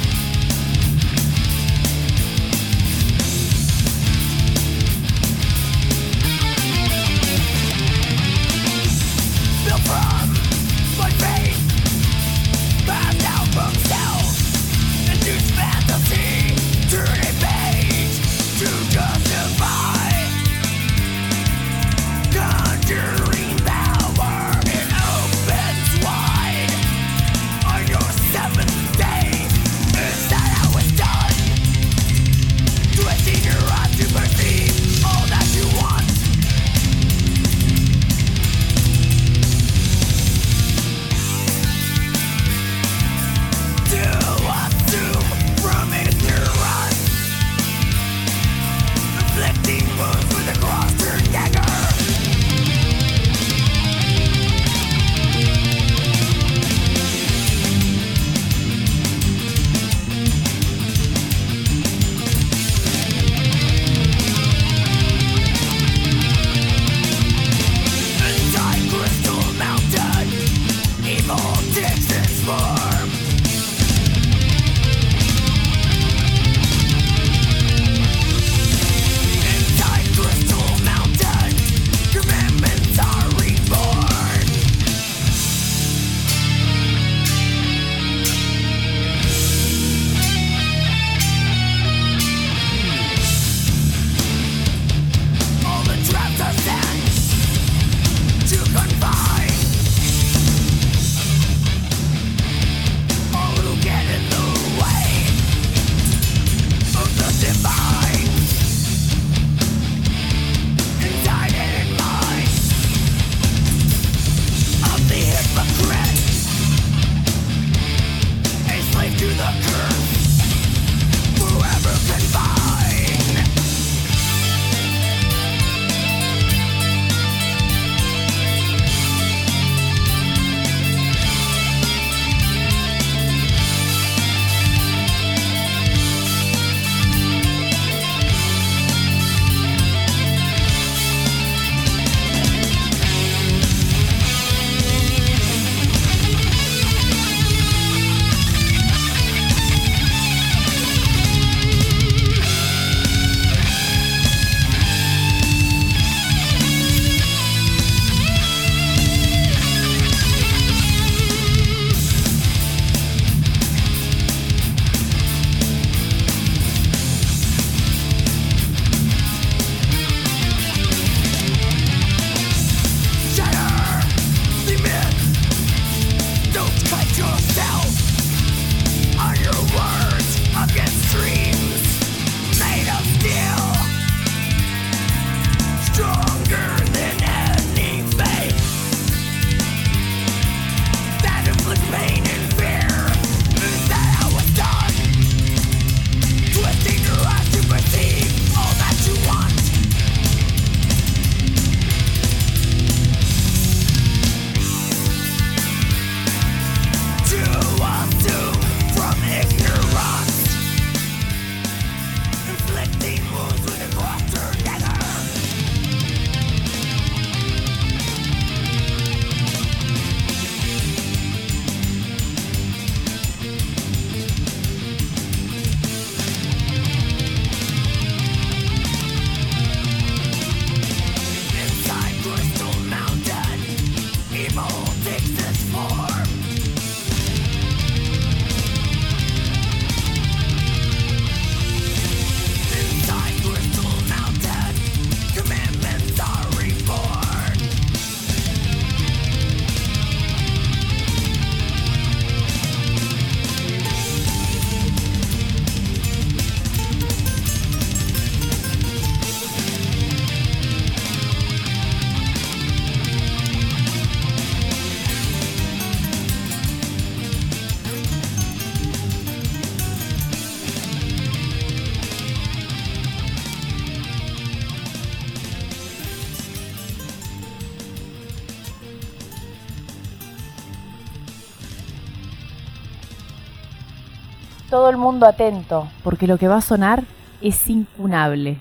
todo el mundo atento, porque lo que va a sonar es incunable.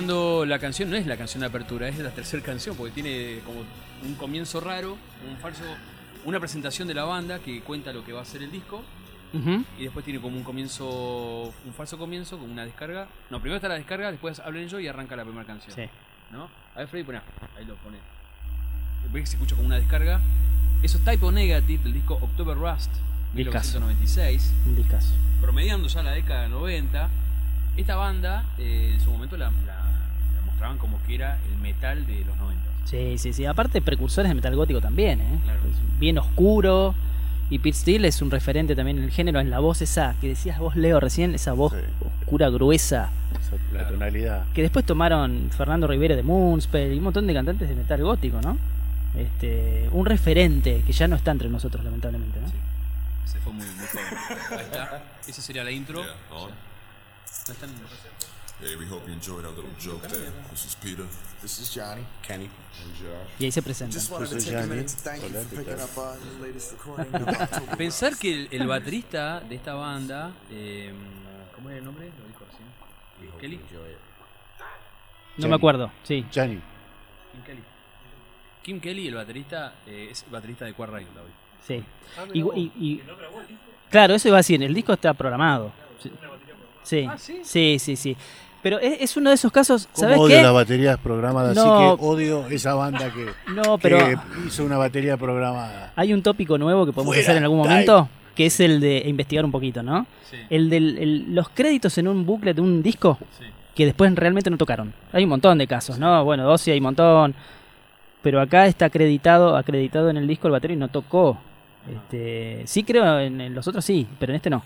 Escuchando la canción, no es la canción de apertura, es la tercera canción, porque tiene como un comienzo raro, un falso, una presentación de la banda que cuenta lo que va a ser el disco, Ujú. y después tiene como un comienzo, un falso comienzo, con una descarga. No, primero está la descarga, después hablan ellos y arranca la primera canción. Sí. ¿No? A ver, Freddy, poné, ahí lo pone. Ves que se escucha como una descarga. Eso es Type O Negative del disco October Rust, Discazo. 1996 Un discazo. promediando ya la década de 90, esta banda eh, en su momento la mostraban como que era el metal de los 90. Sí, sí, sí. Aparte, precursores de metal gótico también, ¿eh? Claro. Es bien oscuro. Y Pete Steele es un referente también en el género, en la voz esa que decías vos, Leo, recién, esa voz Sí. oscura, gruesa. Esa- La Claro. tonalidad. Que después tomaron Fernando Rivera de Moonspell y un montón de cantantes de metal gótico, ¿no? Este, un referente que ya no está entre nosotros, lamentablemente, ¿no? Sí. Se fue muy, muy joven. Ahí está. Esa sería la intro. Yeah. No están- Hey, we hope you enjoyed our little joke there. This is Peter. This is Johnny. Kenny. And Josh. Y ahí se presenta. Just wanted to This is take a Johnny. minute to thank you Hola, for ¿qué picking tal? up your latest recording. of October. Pensar que el, el baterista de esta banda, eh, ¿cómo era el nombre? Lo dijo recién. Kelly. No me acuerdo, sí. Johnny. Kim Kelly. Kim Kelly, el baterista, eh, es baterista de Quad Riot hoy. Sí. Ah, Y, y- y- claro, eso iba a decir, el disco está programado. Sí. Sí, Ah, ¿sí? sí, sí, sí. Pero es, es uno de esos casos, ¿Cómo ¿sabes odio qué? las baterías programadas? No. Así que odio esa banda que, No, pero que hizo una batería programada. hay un tópico nuevo que podemos Fuera, hacer en algún momento, que es el de investigar un poquito, ¿no? Sí. El de los créditos en un bucle de un disco Sí. que después realmente no tocaron. Hay un montón de casos, ¿no? Bueno, Dossi hay un montón. Pero acá está acreditado, acreditado en el disco el batería y no tocó. Este, sí creo en, en los otros sí, pero en este no.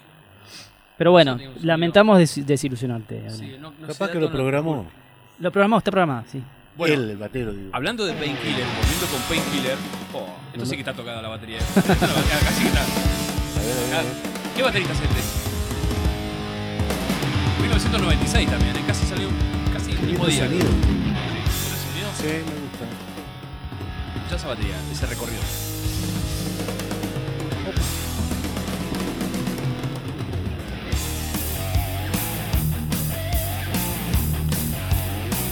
Pero bueno, lamentamos des- desilusionarte. Sí, no- no Capaz que lo programó. Lo programado, está programado, sí. Bueno, Él, el batero, digo. Hablando de Painkiller, volviendo con Painkiller. Oh, esto sí que está tocada la batería. eh. Esta la batería sí que está. A ver, a ver, a Acá. ver. ¿Qué baterista es este? 1996 también, ¿eh? casi salió casi el mismo día. sonido. Sí, ¿el sonido? Sí, me gusta. Escuchá esa batería, ese recorrido.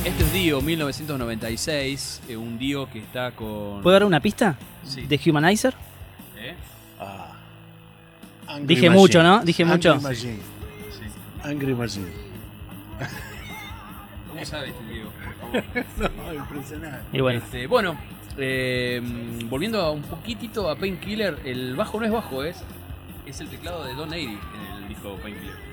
Este es Dio 1996, eh, un Dio que está con... ¿Puedo dar una pista? Sí. De Humanizer. ¿Eh? Ah. Angry Dije Machine. mucho, ¿no? Dije Angry mucho. Machine. Sí. Angry Machine. ¿Cómo sabe este Dio? Por favor. No, impresionante. Y bueno, Este, bueno, eh, volviendo a un poquitito a Painkiller, el bajo no es bajo, es, es el teclado de Don Airy en el disco Painkiller.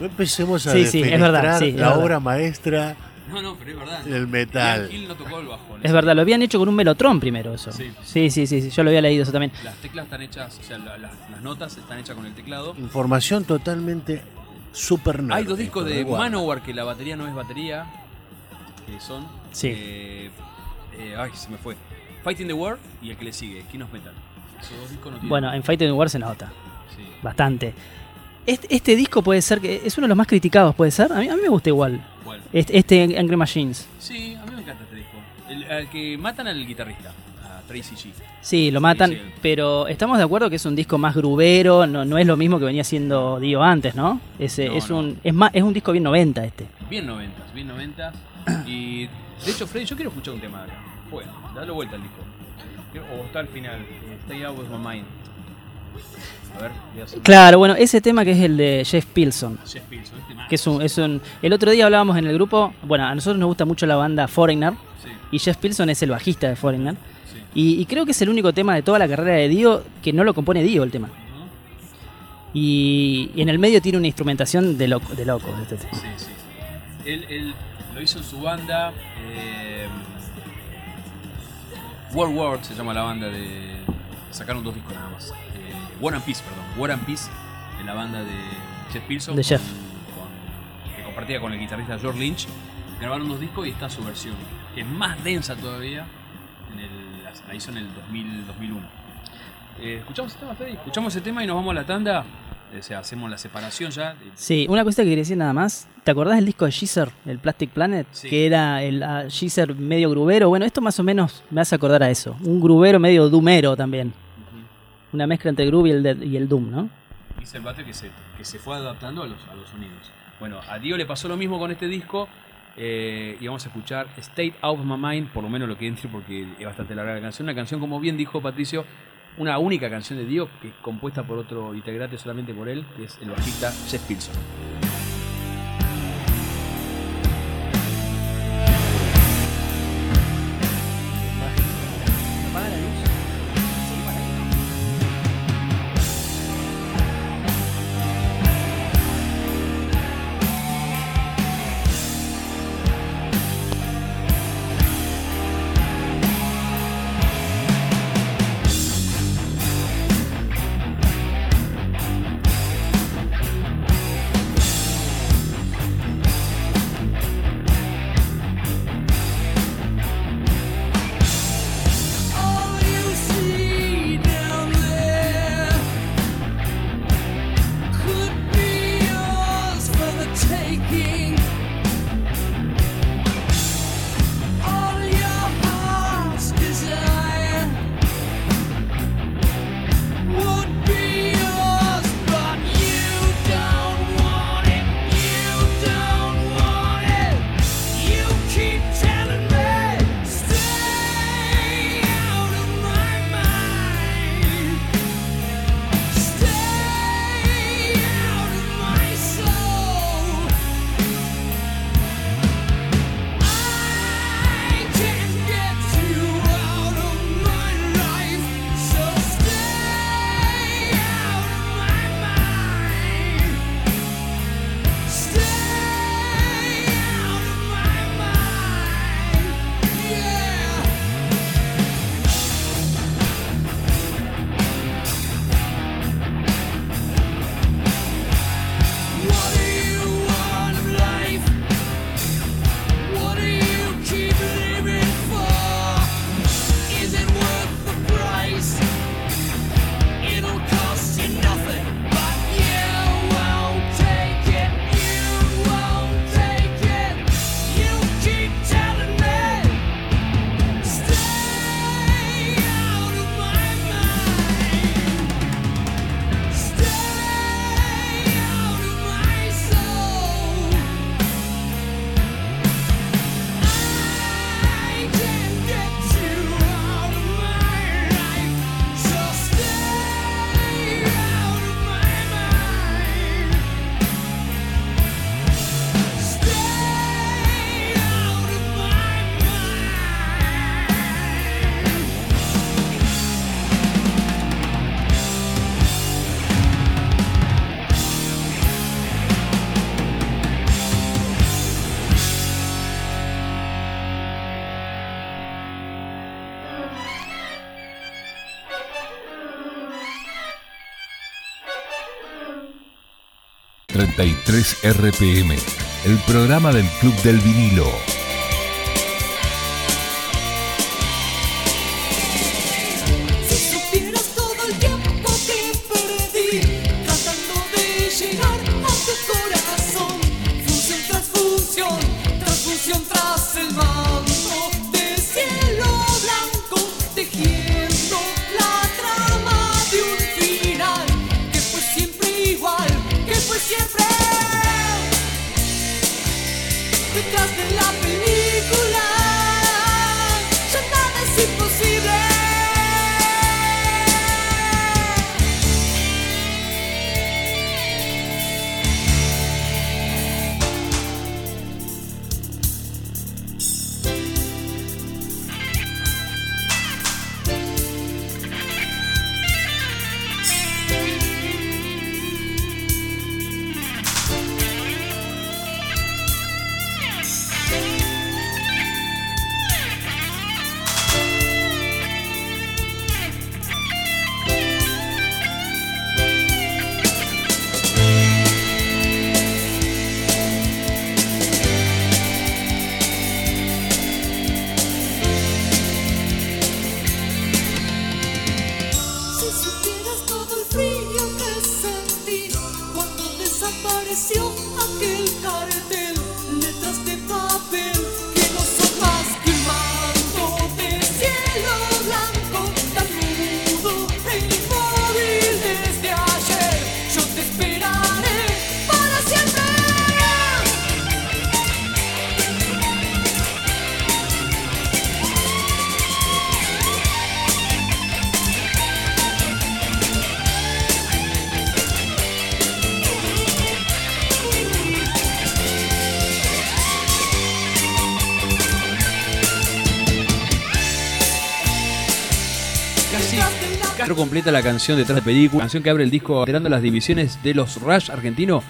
No empecemos a Sí, sí, es verdad, defenestrar sí, es la verdad. obra maestra No, no, pero es verdad. del metal. Ian Hill no tocó el bajo. en es verdad, lo habían hecho con un melotron primero eso. Sí. sí, sí, sí, sí, yo lo había leído eso también. Las teclas están hechas, o sea, la- las, las notas están hechas con el teclado. Información totalmente super nerd. Hay dos discos de. Manowar que la batería no es batería, que son... Sí. eh, eh, ay, se me fue. Fighting the War y el que le sigue, King of Metal. Esos dos discos no tienen... Bueno, en Fighting War se nota. Sí. Bastante. Este, este disco puede ser que es uno de los más criticados, ¿puede ser? A mí, a mí me gusta igual. Este, este Angry Machines. Sí, a mí me encanta este disco. El, al que matan al guitarrista, a Tracy G. Sí, lo matan, sí. pero estamos de acuerdo que es un disco más grubero, no, no es lo mismo que venía siendo Dio antes, ¿no? Es, No, es, no. Un, es, más, es un disco bien 90 este. Bien noventas, bien noventas. Y de hecho, Freddy, yo quiero escuchar un tema acá. Bueno, dale vuelta al disco. O está al final, Stay Out With My Mind. A ver, Claro, bueno, ese tema que es el de Jeff Pilson. Jeff Pilson, este. Que es un, es un. El otro día hablábamos en el grupo. Bueno, a nosotros nos gusta mucho la banda Foreigner. Sí, Y Jeff Pilson es el bajista de Foreigner. sí. Y, y creo que es el único tema de toda la carrera de Dio que no lo compone Dio el tema. Y, y en el medio tiene una instrumentación de loco. De loco este tema. Sí, sí. Él, él lo hizo en su banda. Eh, World War se llama la banda de. Sacaron dos discos nada más. War and Peace, perdón. War and Peace, en la banda de Jeff. De con- que compartía con el guitarrista George Lynch. Grabaron dos discos y está su versión, que es más densa todavía. En el, la- hizo en el 2000, 2001. Eh, ¿Escuchamos ese tema, Freddy? ¿Escuchamos ese tema y nos vamos a la tanda? O sea, hacemos la separación ya. Sí, una cosa que quería decir nada más. ¿Te acordás del disco de Geezer, el Plastic Planet? Sí. Que era el Geezer medio grubero. Bueno, esto más o menos me hace acordar a eso. Un grubero medio doomero también una mezcla entre groove y el, y el doom, ¿no? Es el bate que se, que se fue adaptando a los, a los sonidos. Bueno, a Dio le pasó lo mismo con este disco eh, y vamos a escuchar State Out of My Mind, por lo menos lo que entre porque es bastante larga la canción. Una canción, como bien dijo Patricio, una única canción de Dio que es compuesta por otro integrante solamente por él, que es el bajista Jeff Pilson. 93 RPM, el programa del Club del Vinilo. Completa la canción detrás de película, canción que abre el disco alterando las divisiones de los Rush argentino,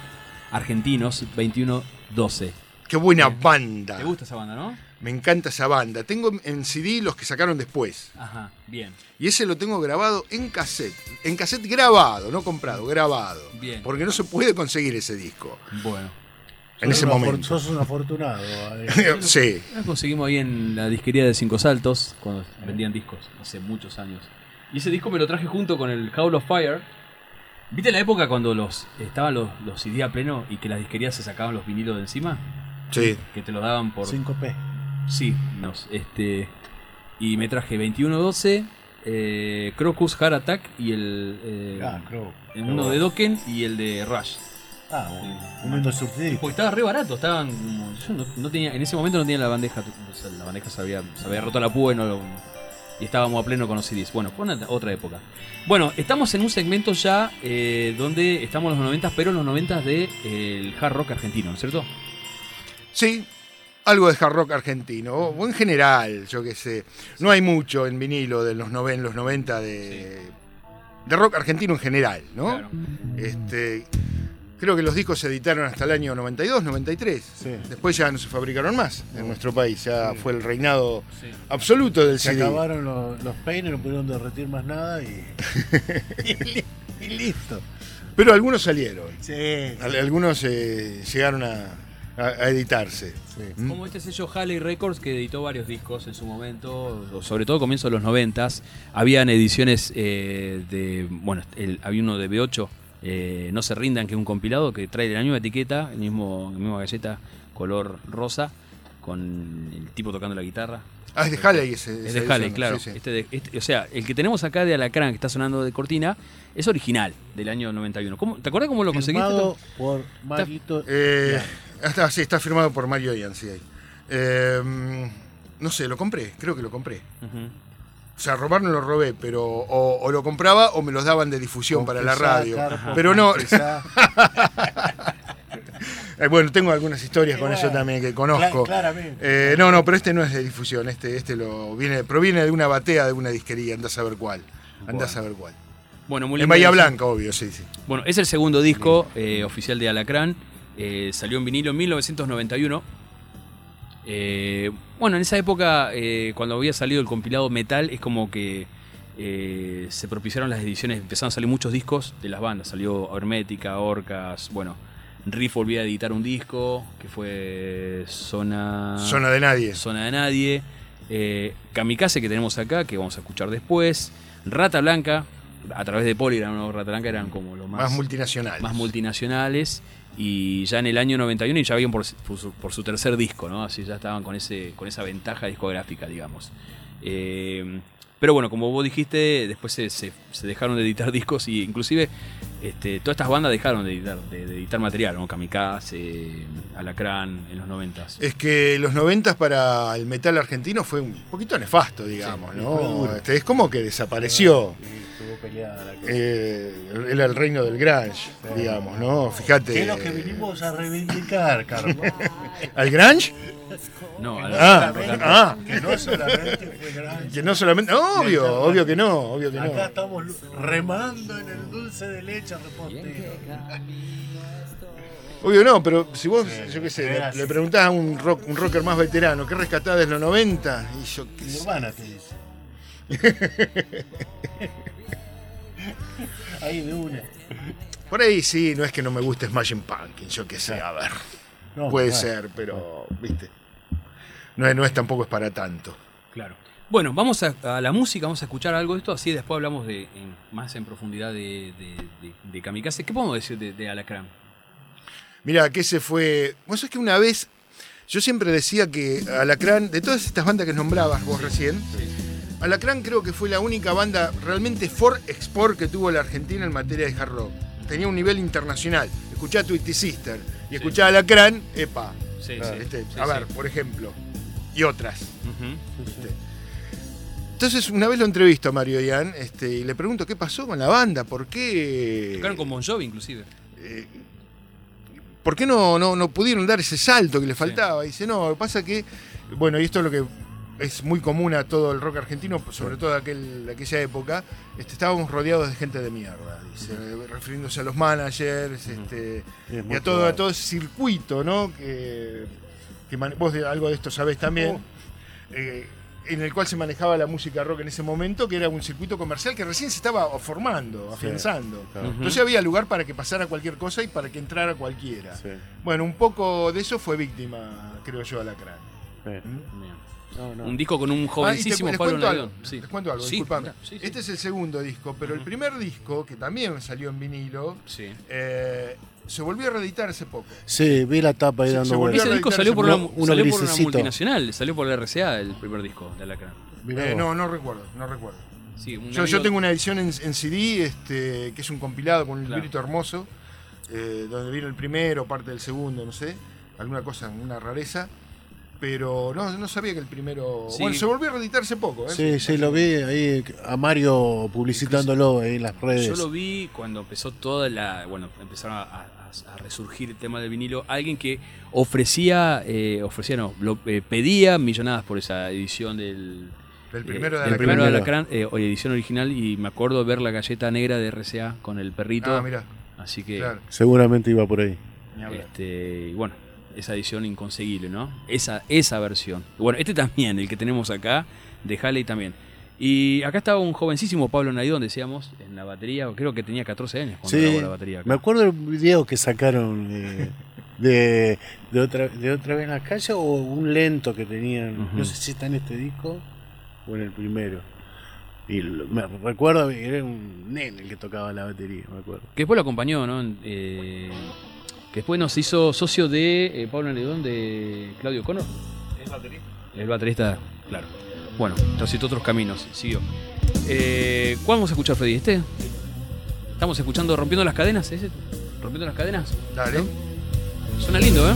argentinos 21-12. Qué buena banda. ¿Te gusta esa banda, no? Me encanta esa banda. Tengo en CD los que sacaron después. Ajá, bien. Y ese lo tengo grabado en cassette. En cassette grabado, no comprado, grabado. Bien. Porque no se puede conseguir ese disco. Bueno. En ese momento. Sos un afortunado. eh. sí. La conseguimos ahí en la disquería de Cinco Saltos, cuando vendían discos, hace muchos años. Y ese disco me lo traje junto con el Howl of Fire. ¿Viste la época cuando los estaban los, los CD a pleno y que las disquerías se sacaban los vinilos de encima? Sí. Que te los daban por... 5P. Sí, nos, este... Y me traje 2112, eh, Crocus Heart Attack y el... eh, Ah, creo. uno de Dokken y el de Rush. Ah, un, un Windows Subdisc. Porque estaba re barato, estaban como. Yo no, no tenía, en ese momento no tenía la bandeja, o sea, la bandeja se había, se había roto la púa y, no lo- y estábamos a pleno con los CDs. Bueno, fue una, otra época. Bueno, estamos en un segmento ya eh, donde estamos en los 90, pero en los 90 del de, el hard rock argentino, ¿no es cierto? Sí, algo de hard rock argentino, o en general, yo qué sé. No hay mucho en vinilo de los, noven, los 90 de, de rock argentino en general, ¿no? Claro. Este, creo que los discos se editaron hasta el año 92, 93. Sí. Después ya no se fabricaron más en nuestro país, ya fue el reinado Sí. absoluto del Se CD. acabaron los, los peines, no pudieron derretir más nada y, y, li- y listo. Pero algunos salieron, Sí. al- algunos eh, llegaron a, a- a editarse. sí. Como este sello Halley Records que editó varios discos en su momento, sobre todo comienzo de los 90 habían ediciones eh, de, bueno, el- había uno de B8, eh, No se rindan, que es un compilado que trae la misma etiqueta, el mismo, la misma galleta, color rosa, con el tipo tocando la guitarra. Ah, es de Halley ese. Es de Halley, claro. sí, sí. Este de- este- o sea, el que tenemos acá de Alacrán, que está sonando de cortina, es original, del año 91. ¿Cómo, ¿Te acuerdas cómo lo conseguiste? Firmado por Marito. Eh, está, sí, está firmado por Mario Ian, sí. ahí. Eh, no sé, lo compré, creo que lo compré. Ujú. O sea, robar no lo robé, pero o, o lo compraba o me los daban de difusión para la radio. Carpo, Pero no. Eh, bueno, tengo algunas historias con bueno, eso también que conozco. cla- claramente. Eh, no, no, pero este no es de difusión, este, este lo viene, proviene de una batea de una disquería, anda a saber cuál. Anda a saber cuál. Bueno, muy En Bahía. Blanca, obvio, sí, sí. Bueno, es el segundo disco eh, oficial de Alacrán. Eh, salió en vinilo en 1991. Eh, bueno, en esa época, eh, cuando había salido el compilado Metal, es como que eh, se propiciaron las ediciones, empezaron a salir muchos discos de las bandas. Salió Hermética, Orcas, bueno, Riff volvía a editar un disco, que fue Zona... Zona de nadie. Zona de Nadie. Kamikaze que tenemos acá, que vamos a escuchar después. Rata Blanca, a través de Polygram, ¿no? Rata Blanca eran como los Más multinacionales. más multinacionales y ya en el año 91 y ya habían por, por su, por su tercer disco, ¿no? Así ya estaban con ese con esa ventaja discográfica, digamos. Eh, pero bueno, como vos dijiste, después se, se- se dejaron de editar discos y inclusive este, todas estas bandas dejaron de editar, de, de editar material, ¿no? Kamikaze, Alacrán, en los 90 Es que los 90 para el metal argentino fue un poquito nefasto, digamos, ¿no? Este, es como que desapareció. Sí, estuvo peleada la cosa. Eh, era el reino del grunge, digamos, ¿no? Fíjate. ¿Qué es lo que vinimos a reivindicar, Carlos? ¿Al grunge? No, al- Ah, ah, que no solamente fue grande. que no solamente. Obvio, obvio que no, obvio que Acá no. estamos remando en el dulce de leche repostero. Obvio no, pero si vos, Sí, yo qué sé, le, le preguntás a un, rock, un rocker más veterano, ¿qué rescatás de los 90? Y yo qué sé. Nirvana te dice. Ahí de una. Por ahí sí, no es que no me guste Smashing Pumpkins, yo qué sé, a ver. No, Puede ser, pero, viste. No es, no es tampoco es para tanto. Claro. Bueno, vamos a, a la música, vamos a escuchar algo de esto, así después hablamos de, en- más en profundidad de, de, de- de Kamikaze. ¿Qué podemos decir de, de Alacrán? Mira, que se fue. Vos sabés que una vez. Yo siempre decía que Alacrán, de todas estas bandas que nombrabas vos recién, Alacrán creo que fue la única banda realmente for export que tuvo la Argentina en materia de hard rock. Tenía un nivel internacional. Escuchá a Twitty Sister y escuchá a Alacrán, epa. Sí, Este, sí, a sí. ver, por ejemplo. Y otras. ¿viste? Entonces, una vez lo entrevisto a Mario Ian este, y le pregunto qué pasó con la banda, por qué. Tocaron con Bon Jovi, inclusive. eh, ¿Por qué no, no, no pudieron dar ese salto que le faltaba? Y dice, no, lo que pasa que, bueno, y esto es lo que es muy común a todo el rock argentino, sobre todo de, aquel, de aquella época, este, estábamos rodeados de gente de mierda, dice, refiriéndose a los managers este, Y es y muy a todo, a todo ese circuito, ¿no? Que, que vos de algo de esto sabés también. Oh. eh, en el cual se manejaba la música rock en ese momento, que era un circuito comercial que recién se estaba formando, afianzando. claro. Entonces había lugar para que pasara cualquier cosa y para que entrara cualquiera. Sí, Bueno, un poco de eso fue víctima, creo yo, Alacrán. sí. ¿Mm? Bien. No, no. Un disco con un Ah, te- jovencísimo les, Pablo cuento algo, Navidón. Sí. les cuento algo, Sí, disculpame. mirá, sí, sí. Este es el segundo disco, pero el primer disco, que también salió en vinilo, Sí. eh, se volvió a reeditar hace poco. Sí, vi la tapa ahí Se- dando volvió Ese vueltas. disco salió por una, uno- uno salió por una grisecito. multinacional, salió por la RCA el primer disco de Alacrán. Eh, no, no recuerdo, no recuerdo. Sí, un Yo, tengo una edición en, en CD, este, que es un compilado con un Claro. librito hermoso, eh, donde vino el primero, parte del segundo, no sé, alguna cosa, una rareza. Pero no, no sabía que el primero. Sí. Bueno, se volvió a reeditar hace poco, ¿eh? Sí, sí, lo vi ahí a Mario publicitándolo ahí en las redes. Yo lo vi cuando empezó toda la. Bueno, empezaron a, a- a resurgir el tema del vinilo. Alguien que ofrecía, eh, ofrecía no, lo, eh, pedía millonadas por esa edición del. Del eh, primero de del Alacrán. primero de. Alacrán, eh, o edición original. Y me acuerdo ver la galleta negra de RCA con el perrito. Ah, mira, Así que. claro. Seguramente iba por ahí. Este, y bueno, esa edición inconseguible, ¿no? Esa, esa versión. Bueno, este también, el que tenemos acá, de Halley también. Y acá estaba un jovencísimo Pablo Naidón, decíamos, en la batería. Creo que tenía 14 años cuando Sí, grabó la batería. acá. me acuerdo el video que sacaron eh, de, de, otra, de otra vez en la calle o un lento que tenían. No sé si está en este disco o en el primero. Y lo- me recuerdo que era un nene el que tocaba la batería, me acuerdo. Que después lo acompañó, ¿no? Eh, que después nos hizo socio de eh, Pablo Naidón, de Claudio Connor. ¿Es baterista? El baterista, claro. Bueno, transitó otros caminos, siguió. Eh, ¿Cuál vamos a escuchar, Freddy? ¿Este? ¿Estamos escuchando Rompiendo las Cadenas? ¿Ese? ¿Rompiendo las Cadenas? Dale. Suena lindo, ¿eh?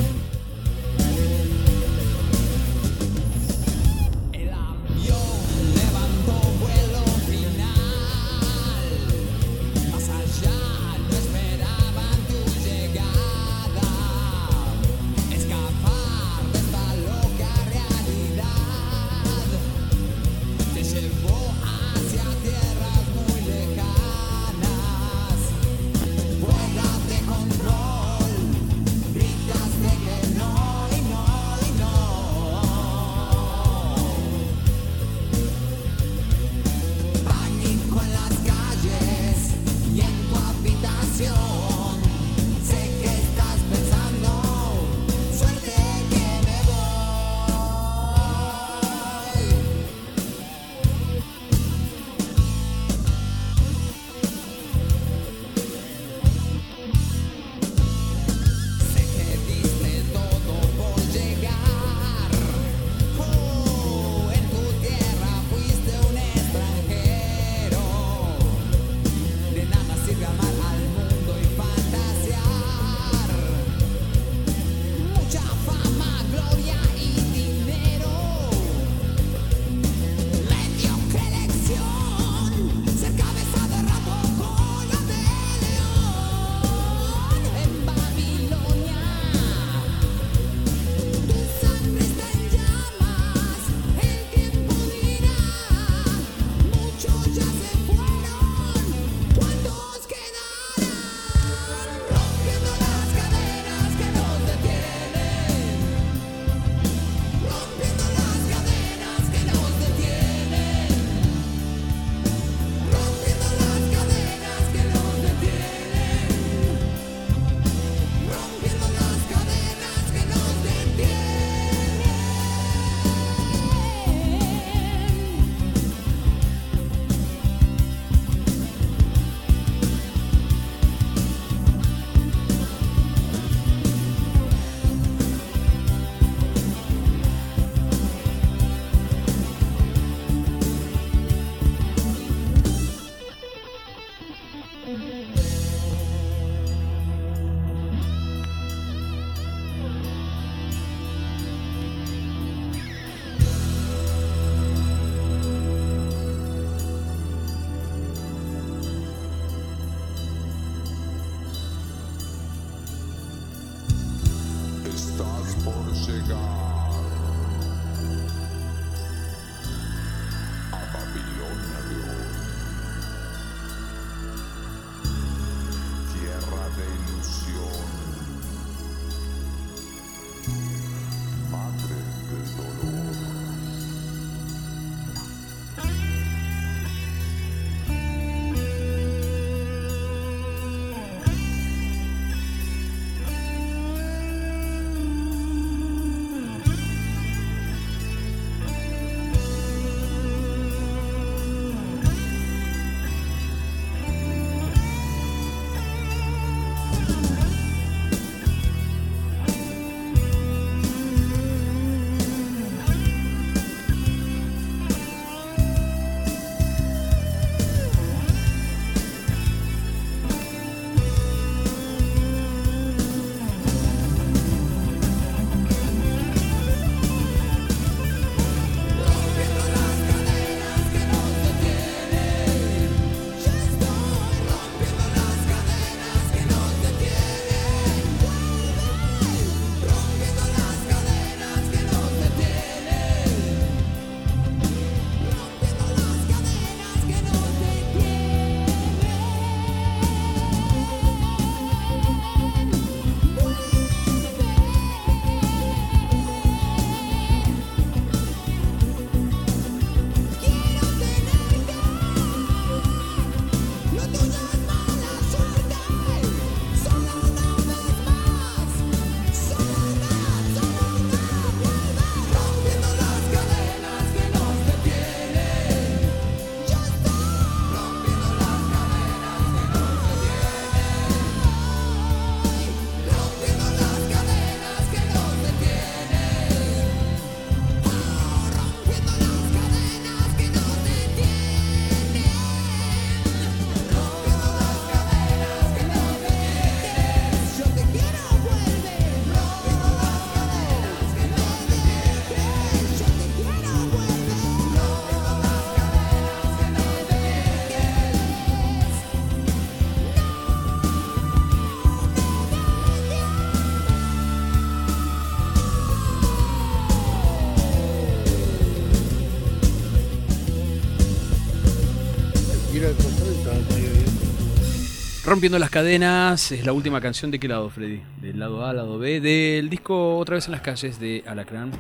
Rompiendo las cadenas es la última canción de qué lado, Freddy? Del lado A, lado B, del disco Otra vez en las calles de Alacrán.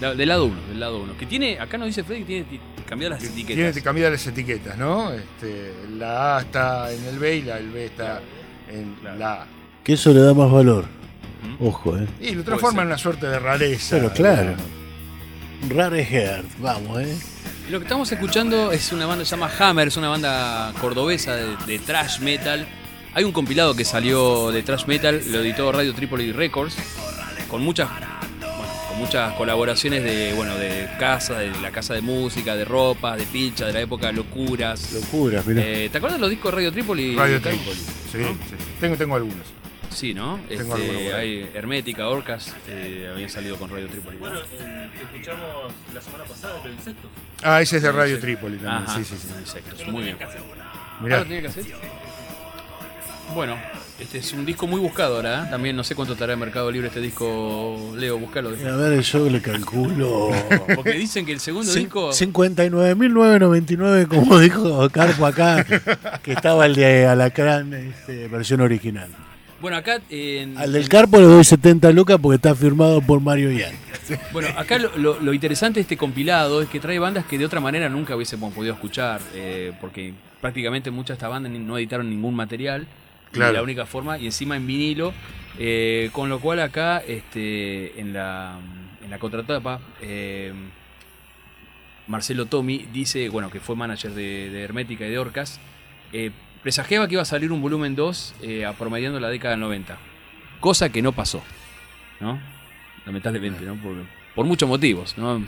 Del lado 1, del lado 1. Que tiene, acá nos dice Freddy que tiene ti- cambiadas las etiquetas. Tiene que cambiar las etiquetas, ¿no? Este, la A está en el B y la el B está en la A. Que eso le da más valor. Ojo, ¿eh? Y lo transforma en una suerte de rareza. Pero claro. Rareheart, vamos, ¿eh? Lo que estamos escuchando es una banda que se llama Hammer, es una banda cordobesa de, de thrash metal. Hay un compilado que salió de thrash metal, lo editó Radio Tripoli Records, con muchas, bueno, con muchas colaboraciones de, bueno, de casa, de la casa de música, de ropa, de picha, de la época locuras. Locuras, mirá. Eh, ¿Te acuerdas de los discos de Radio Tripoli? Radio? Tripoli. Sí, sí. Tengo, tengo algunos. Sí, ¿no? Tengo Este, hay Hermética, Orcas, eh, habían salido con Radio Tripoli. Bueno, eh, escuchamos la semana pasada los insectos. Ah, ese es de Radio Tripoli también. Ajá, Sí, sí, sí. insectos, muy bien. Mirá. Ah, ¿lo tenía que hacer? Bueno, este es un disco muy buscado ahora, ¿eh? También no sé cuánto estará en Mercado Libre este disco. Leo, búscalo. A ver, yo le calculo. Porque dicen que el segundo disco. 59.999, como dijo Carpo acá, que estaba el de Alacrán, este, versión original. Bueno, acá en. Al del Carpo le doy 70 lucas porque está firmado por Mario Ian. Bueno, acá lo, lo- lo interesante de este compilado es que trae bandas que de otra manera nunca hubiésemos podido escuchar, eh, porque prácticamente muchas de estas bandas no editaron ningún material, Claro. la única forma, y encima en vinilo, eh, con lo cual acá este, en, la, en la contratapa, eh, Marcelo Tomi dice, bueno, que fue manager de, de Hermética y de Orcas, eh, presagiaba que iba a salir un volumen 2 eh, promediando la década del 90, cosa que no pasó, ¿no? lamentablemente, ¿no? Por, por muchos motivos, ¿no?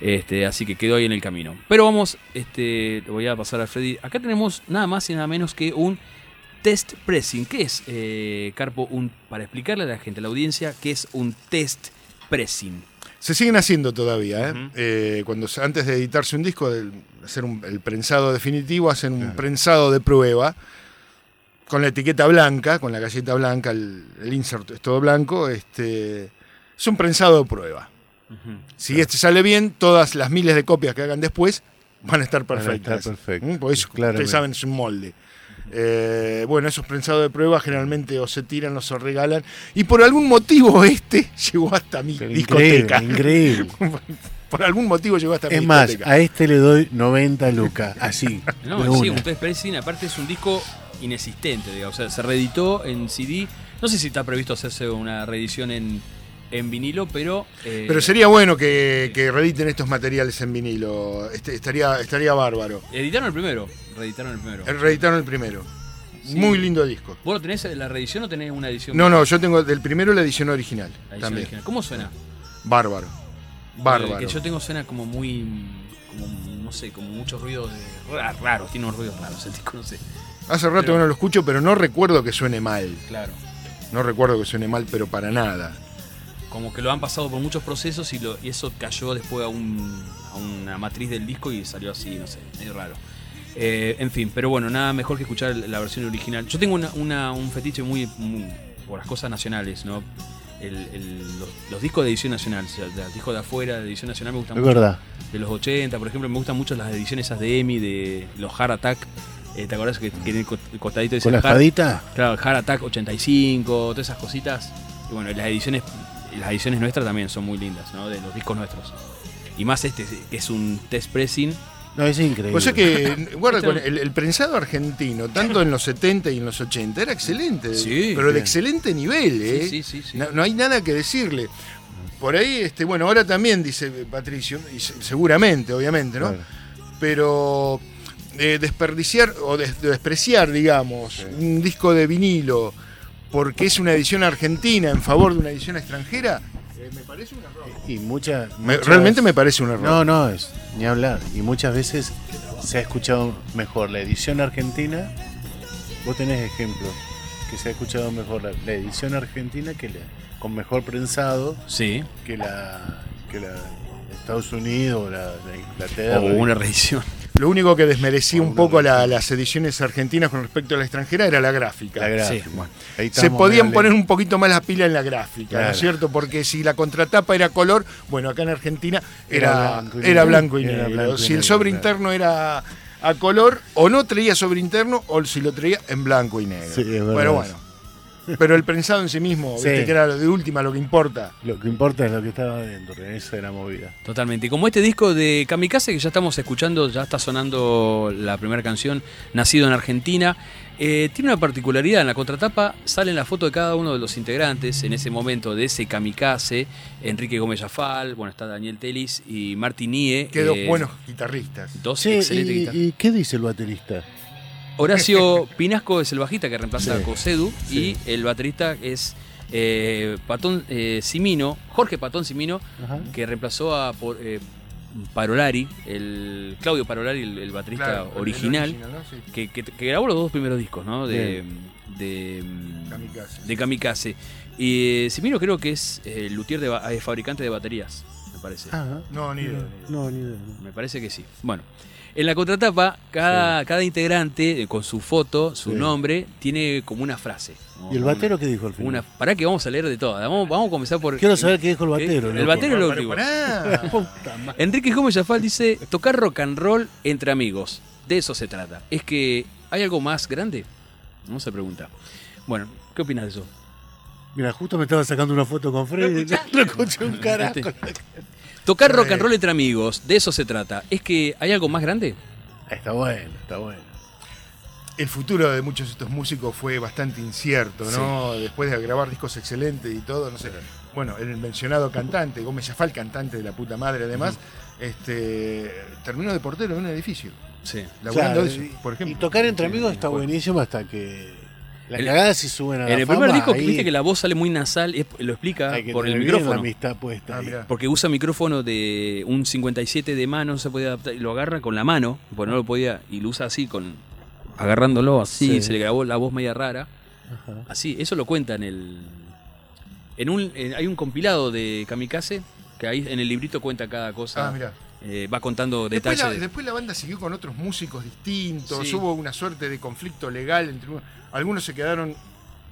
Este, así que quedó ahí en el camino. Pero vamos, este, voy a pasar a Freddy. Acá tenemos nada más y nada menos que un test pressing. ¿Qué es, eh, Carpo? Un, para explicarle a la gente, a la audiencia, qué es un test pressing. Se siguen haciendo todavía, ¿eh? Eh, cuando antes de editarse un disco, de hacer un- el prensado definitivo, hacen un prensado de prueba con la etiqueta blanca, con la galleta blanca, el, el insert es todo blanco. Este, es un prensado de prueba. Si este sale bien, todas las miles de copias que hagan después van a estar Van a estar perfectas. perfectas, ¿Mm? Porque ustedes saben, es un molde. Eh, bueno, esos prensados de prueba generalmente o se tiran o se regalan. Y por algún motivo este llegó hasta mi discoteca. Increíble, increíble. por algún motivo llegó hasta mi Es más, discoteca. a este le doy 90 lucas, así. No, de sí, una. un pressing, aparte es un disco inexistente, digamos. O sea, se reeditó en CD. No sé si está previsto hacerse una reedición en, en vinilo, pero. eh, Pero sería bueno que, que reediten estos materiales en vinilo. Este, estaría, estaría bárbaro. Editaron el primero. Reeditaron el primero. Eh, Reeditaron el primero. Sí. Muy lindo disco. ¿Vos lo tenés la reedición o tenés una edición? No, no, yo tengo del primero la edición original. La edición también. original. ¿Cómo suena? Bárbaro. El Bárbaro. que yo tengo suena como muy. Como, no sé, como muchos ruidos raros. Tiene unos ruidos raros el disco, no sé. Hace rato Pero- que no lo escucho, pero no recuerdo que suene mal. Claro. No recuerdo que suene mal, pero para nada. Como que lo han pasado por muchos procesos y, lo- y eso cayó después a, un- a una matriz del disco y salió así, no sé, medio raro. Eh, en fin, pero bueno, nada mejor que escuchar la versión original. Yo tengo una- una- un fetiche muy, muy por las cosas nacionales, ¿no? El- el- los, los discos de edición nacional, o sea, los discos de afuera de edición nacional me gustan Es mucho. verdad. De los 80, por ejemplo, me gustan mucho las ediciones esas de EMI, de los Hard Attack. Eh, ¿Te acordás que, el co- el costadito dice ¿Con la Hard-? Claro, Hard Attack 85, todas esas cositas. Y bueno, las ediciones, las ediciones nuestras también son muy lindas, ¿no? De los discos nuestros. Y más este, que es un test pressing. No, es increíble. O sea que, guarda, Este- con el, el prensado argentino, tanto en los 70 y en los 80, era excelente. Sí, pero de excelente nivel, ¿eh? Sí, sí, sí, sí. No, no hay nada que decirle. Por ahí, este, bueno, ahora también dice Patricio, y se- seguramente, obviamente, ¿no? Claro. Pero eh, desperdiciar o des- despreciar, digamos, un disco de vinilo porque es una edición argentina en favor de una edición extranjera, eh, me parece un error. Y muchas, Me- muchas- realmente me parece un error. No, no, es ni hablar. Y muchas veces se ha escuchado mejor la edición argentina. Vos tenés ejemplos que se ha escuchado mejor la, la edición argentina que la, con mejor prensado Sí. que la que la de Estados Unidos o la de Inglaterra. O una reedición. Lo único que desmerecía un Una poco la- las ediciones argentinas con respecto a la extranjera era la gráfica. La gráfica. Sí, bueno. Ahí Se podían poner un poquito más la pila en la gráfica, ¿no es cierto? Porque si la contratapa era color, bueno, acá en Argentina Era era, blanco y negro. blanco y si el sobre claro. interno era a color, o no traía sobre interno, o si lo traía en blanco y negro. Sí. Pero bueno. Pero el prensado en sí mismo, Sí. viste, que era lo de última, lo que importa. Lo que importa es lo que estaba adentro, esa era movida. Totalmente. Y como este disco de Kamikaze, que ya estamos escuchando, ya está sonando la primera canción, Nacido en Argentina, eh, tiene una particularidad. En la contratapa salen la foto de cada uno de los integrantes en ese momento de ese Kamikaze. Enrique Gómez Jafal, bueno, está Daniel Telis y Martín Nie. Que dos eh, buenos guitarristas. Dos Sí, excelentes y, guitarristas. ¿y qué dice el baterista? Horacio Pinasco es el bajista que reemplaza Sí, a Cosedu sí. y el baterista es eh, Patón eh, Simino, Jorge Patón Simino, Ajá. que reemplazó a por- eh, Parolari, el Claudio Parolari, el, el baterista Claro, el original, original, ¿no? Sí. que, que- que grabó los dos primeros discos, ¿no? De, de, Kamikaze. de Kamikaze. Y eh, Simino creo que es eh, luthier de eh, fabricante de baterías, me parece. Ah, No, ni idea. ni idea. no, ni idea. no. Me parece que sí. Bueno, en la contratapa, cada, cada integrante, eh, con su foto, su Sí. nombre, tiene como una frase. ¿Y el batero qué dijo al final? Una, para que vamos a leer de todas. Vamos, vamos a comenzar por. Quiero saber qué dijo el ¿Qué? batero. El loco. batero es lo último. pará. Puta madre. Enrique Gómez Jafal dice: tocar rock and roll entre amigos. De eso se trata. Es que, ¿hay algo más grande? No se pregunta. Bueno, ¿qué opinas de eso? Mira, justo me estaba sacando una foto con Freddy. No escuché un carajo. Tocar rock and roll entre amigos, de eso se trata. ¿Es que hay algo más grande? Está bueno, está bueno. El futuro de muchos de estos músicos fue bastante incierto, ¿no? Después de grabar discos excelentes y todo, no sé. Bueno, el mencionado cantante, Gómez Jafal, cantante de la puta madre además, este terminó de portero en un edificio. Sí. Laburando Claro, eso, y- por ejemplo. Y tocar entre Sí, amigos está bueno. buenísimo hasta que la El- cagada si suben a la En el fama, primer disco, ahí viste que la voz sale muy nasal, es- lo explica hay que por el bien la micrófono. amistad puesta Ah. Porque usa micrófono de un 57 de mano, no se puede adaptar, y lo agarra con la mano, porque no lo podía, y lo usa así, con agarrándolo así, Sí. se le grabó la voz media rara. Ajá. Así, eso lo cuenta en el. En un, en- hay un compilado de Kamikaze, que ahí en el librito cuenta cada cosa. Ah, mirá. eh, va contando Después detalles. la, de- después la banda siguió con otros músicos distintos, Sí. hubo una suerte de conflicto legal entre uno- algunos se quedaron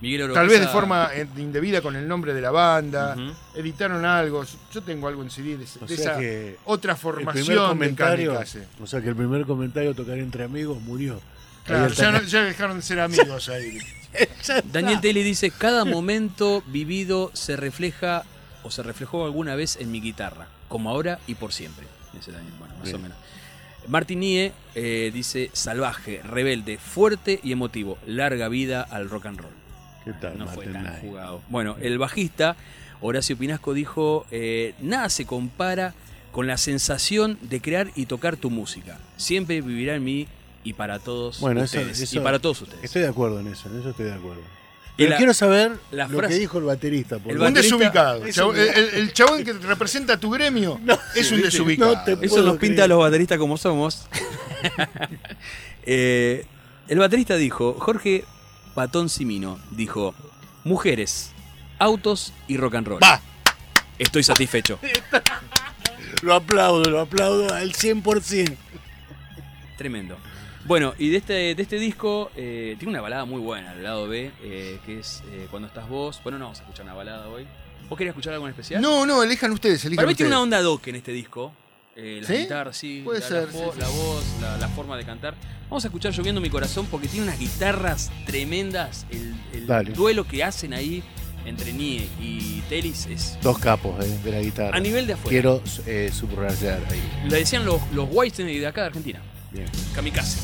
Miguel tal vez de forma eh, indebida con el nombre de la banda, editaron algo, yo tengo algo en CD de, O de esa que otra el formación primer de comentario, Kamikaze. o sea que el primer comentario tocar entre amigos murió. Claro, ya, no- ya dejaron de ser amigos ahí. Daniel Telly dice: Cada momento vivido se refleja o se reflejó alguna vez en mi guitarra, como ahora y por siempre. Dice Daniel, bueno, más Bien. o menos. Martin Nie eh, dice: Salvaje, rebelde, fuerte y emotivo. Larga vida al rock and roll. ¿Qué tal, No fue tan jugado. Bueno, el bajista Horacio Pinasco dijo: eh, Nada se compara con la sensación de crear y tocar tu música. Siempre vivirá en mí y para todos Bueno, eso, ustedes. eso- y para todos ustedes. Estoy de acuerdo en eso, en eso estoy de acuerdo. Y Pero la- quiero saber la lo frase- que dijo el baterista. El Un baterista- desubicado. Es un- el, chabón que representa tu gremio es un desubicado. no Eso nos pinta creer. a los bateristas como somos. Eh, el baterista dijo, Jorge Patón Simino, dijo, mujeres, autos y rock and roll. Va. Estoy satisfecho. Lo aplaudo, lo aplaudo al 100%. Tremendo. Bueno, y de este, de este disco eh, tiene una balada muy buena, el lado B, eh, que es eh, Cuando estás vos. Bueno, no vamos a escuchar una balada hoy. ¿Vos querías escuchar algo en especial? No, no, elijan ustedes, elijan Para mí ustedes. tiene una onda doc en este disco. Eh, la ¿Sí? guitarra, sí. Puede la, ser, La, vo- sí, sí, la sí. voz, la, la forma de cantar. Vamos a escuchar Lloviendo mi corazón porque tiene unas guitarras tremendas. El, duelo que hacen ahí entre Nie y Telis es Dos capos eh, de la guitarra. a nivel de afuera. Quiero eh, subrayar ahí. Le decían los, los Whitesnake de acá de Argentina. Bien. Kamikaze.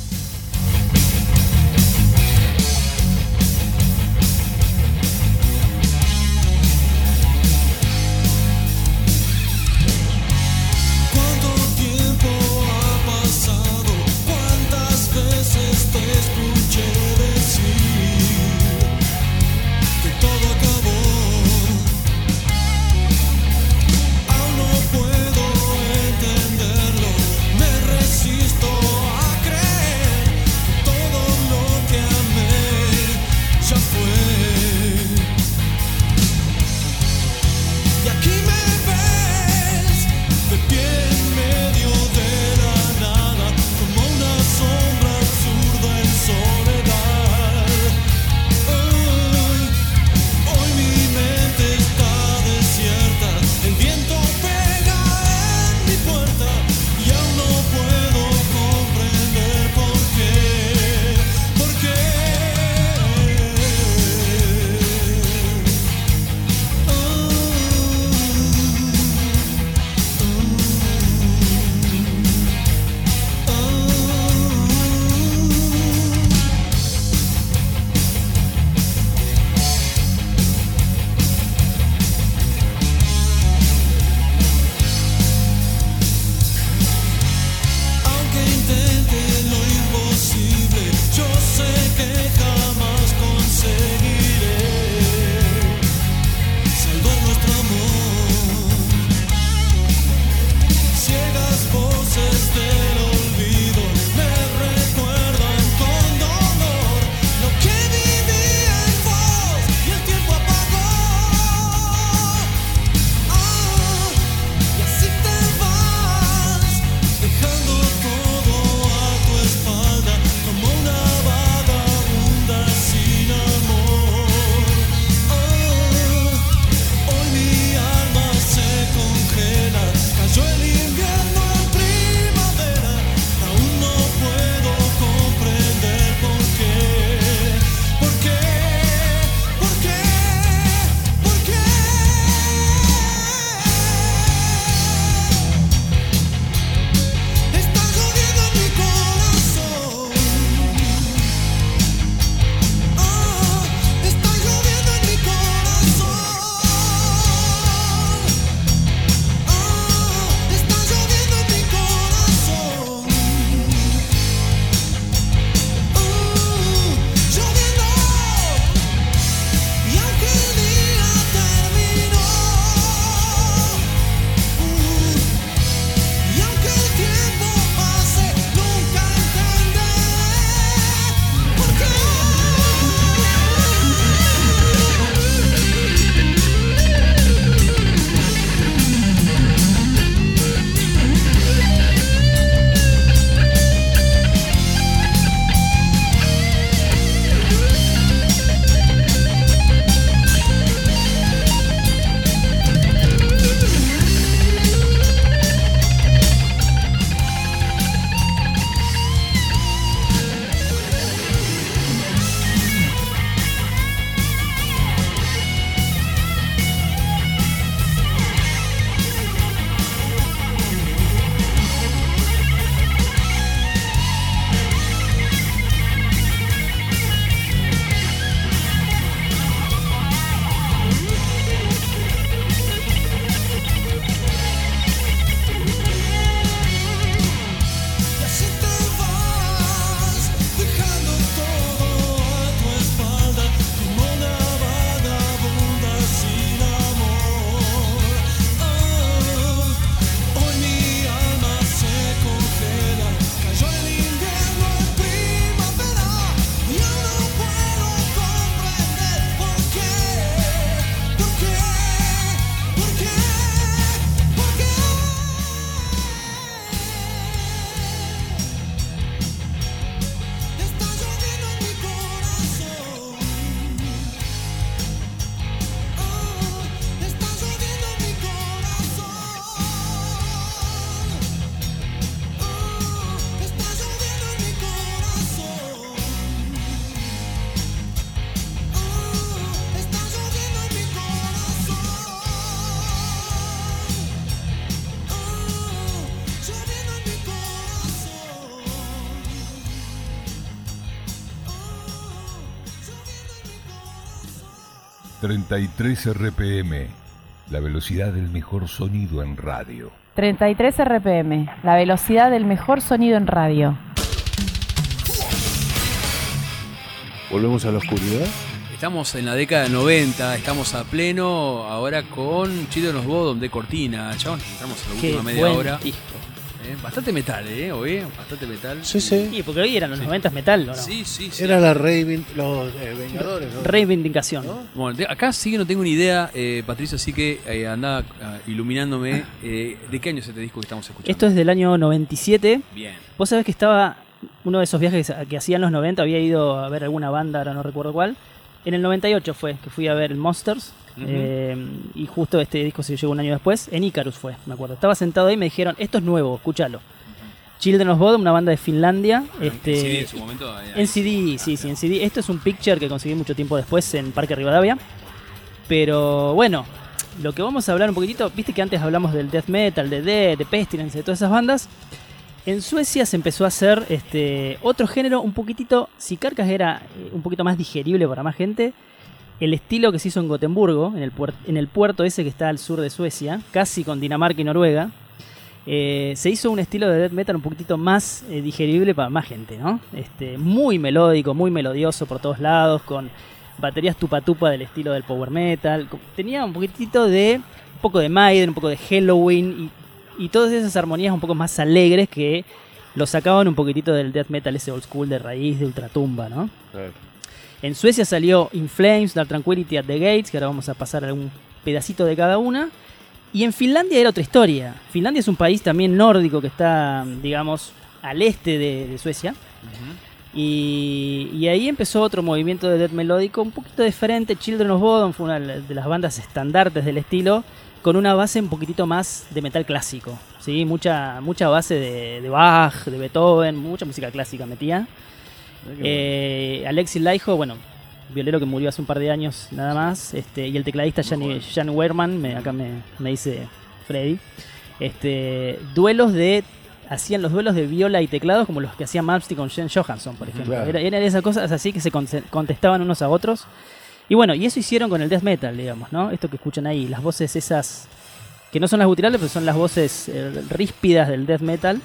¿Cuánto tiempo ha pasado? 33 RPM, la velocidad del mejor sonido en radio. 33 RPM, la velocidad del mejor sonido en radio. Volvemos a la oscuridad. Estamos en la década del 90, estamos a pleno ahora con Children of Bodom de Cortina. Chabón, entramos en la Qué última media buen hora. disco. Eh, Bastante metal, ¿eh? Hoy, bastante metal. Sí, sí. Sí, porque hoy eran los 90 metal, ¿o no? Sí, sí, sí. Era la Raven, los eh, Vengadores, ¿no? Reivindicación. Bueno, acá sí que no tengo ni idea, eh, Patricio, así que eh, anda ah, iluminándome. eh, ¿De qué año es este disco que estamos escuchando? Esto es del año 97. Bien. Vos sabés que estaba uno de esos viajes que, que hacía en los 90, había ido a ver alguna banda, ahora no recuerdo cuál. En el 98 fue que fui a ver el Monsters. Eh, y justo este disco se llegó un año después. En Icarus fue, me acuerdo. Estaba sentado ahí y me dijeron, esto es nuevo, escúchalo. Children of Bodom, una banda de Finlandia. Este, Sí, en su momento. ahí- ahí- En CD, sí, sí, en CD. Esto es un picture que conseguí mucho tiempo después en Parque Rivadavia. Pero bueno, lo que vamos a hablar un poquitito, viste que antes hablamos del death metal, de Death, de Pestilence, de todas esas bandas. En Suecia se empezó a hacer este otro género un poquitito, si Carcas era eh, un poquito más digerible para más gente, el estilo que se hizo en Gotemburgo, en el, puerto ese que está al sur de Suecia, casi con Dinamarca y Noruega, eh, se hizo un estilo de death metal un poquitito más eh, digerible para más gente, ¿no? Este, muy melódico, muy melodioso por todos lados, con baterías tupa tupa del estilo del power metal. Tenía un poquitito de un poco de Maiden, un poco de Halloween y, y todas esas armonías un poco más alegres que lo sacaban un poquitito del death metal ese old school de raíz, de ultratumba, ¿no? Claro. En Suecia salió In Flames, Dark Tranquility at the Gates, que ahora vamos a pasar algún pedacito de cada una. Y en Finlandia era otra historia. Finlandia es un país también nórdico que está, digamos, al este de, de Suecia. Y, y ahí empezó otro movimiento de death melódico un poquito diferente. Children of Bodom fue una de las bandas estandartes del estilo, con una base un poquitito más de metal clásico. ¿sí? Mucha, mucha base de, de Bach, de Beethoven, mucha música clásica metía. Eh, Alexis Laiho, bueno, violero que murió hace un par de años nada más, este, y el tecladista Jan, Jan me- acá me, me dice Freddy, este, duelos de, hacían los duelos de viola y teclados como los que hacía Malmsteen con Jen Johansson, por ejemplo. Claro. Era- eran esas cosas así que se conte- contestaban unos a otros. Y bueno, y eso hicieron con el death metal, digamos, ¿no? Esto que escuchan ahí, las voces esas, que no son las guturales, pero son las voces eh, ríspidas del death metal.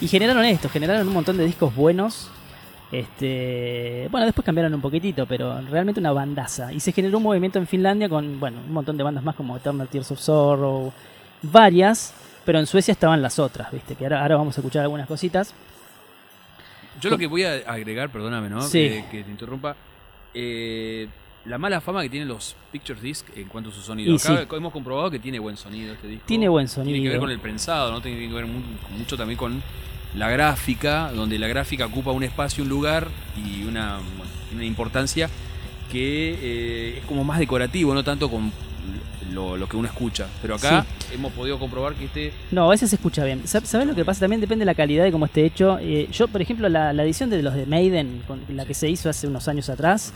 Y generaron esto, generaron un montón de discos buenos. Este, bueno, después cambiaron un poquitito, pero realmente una bandaza. Y se generó un movimiento en Finlandia con, bueno, un montón de bandas más como Eternal Tears of Sorrow, varias, pero en Suecia estaban las otras, ¿viste? Que ahora, ahora vamos a escuchar algunas cositas. Yo lo que voy a agregar, perdóname, ¿no? Sí. Que, que te interrumpa. eh, la mala fama que tienen los Pictures Disc en cuanto a su sonido. Acá hemos comprobado que tiene buen sonido este disco. Tiene buen Tiene que sonido. ver con el prensado, ¿no? Tiene que ver mu- mucho también con la gráfica, donde la gráfica ocupa un espacio, un lugar y una, una importancia que eh, es como más decorativo, no tanto con lo, lo que uno escucha. Pero acá hemos podido comprobar que este No, a veces se escucha bien. Sa- ¿Sabes lo que pasa? También depende de la calidad de cómo esté hecho. Eh, yo, por ejemplo, la, la edición de los de Maiden, con la que se hizo hace unos años atrás,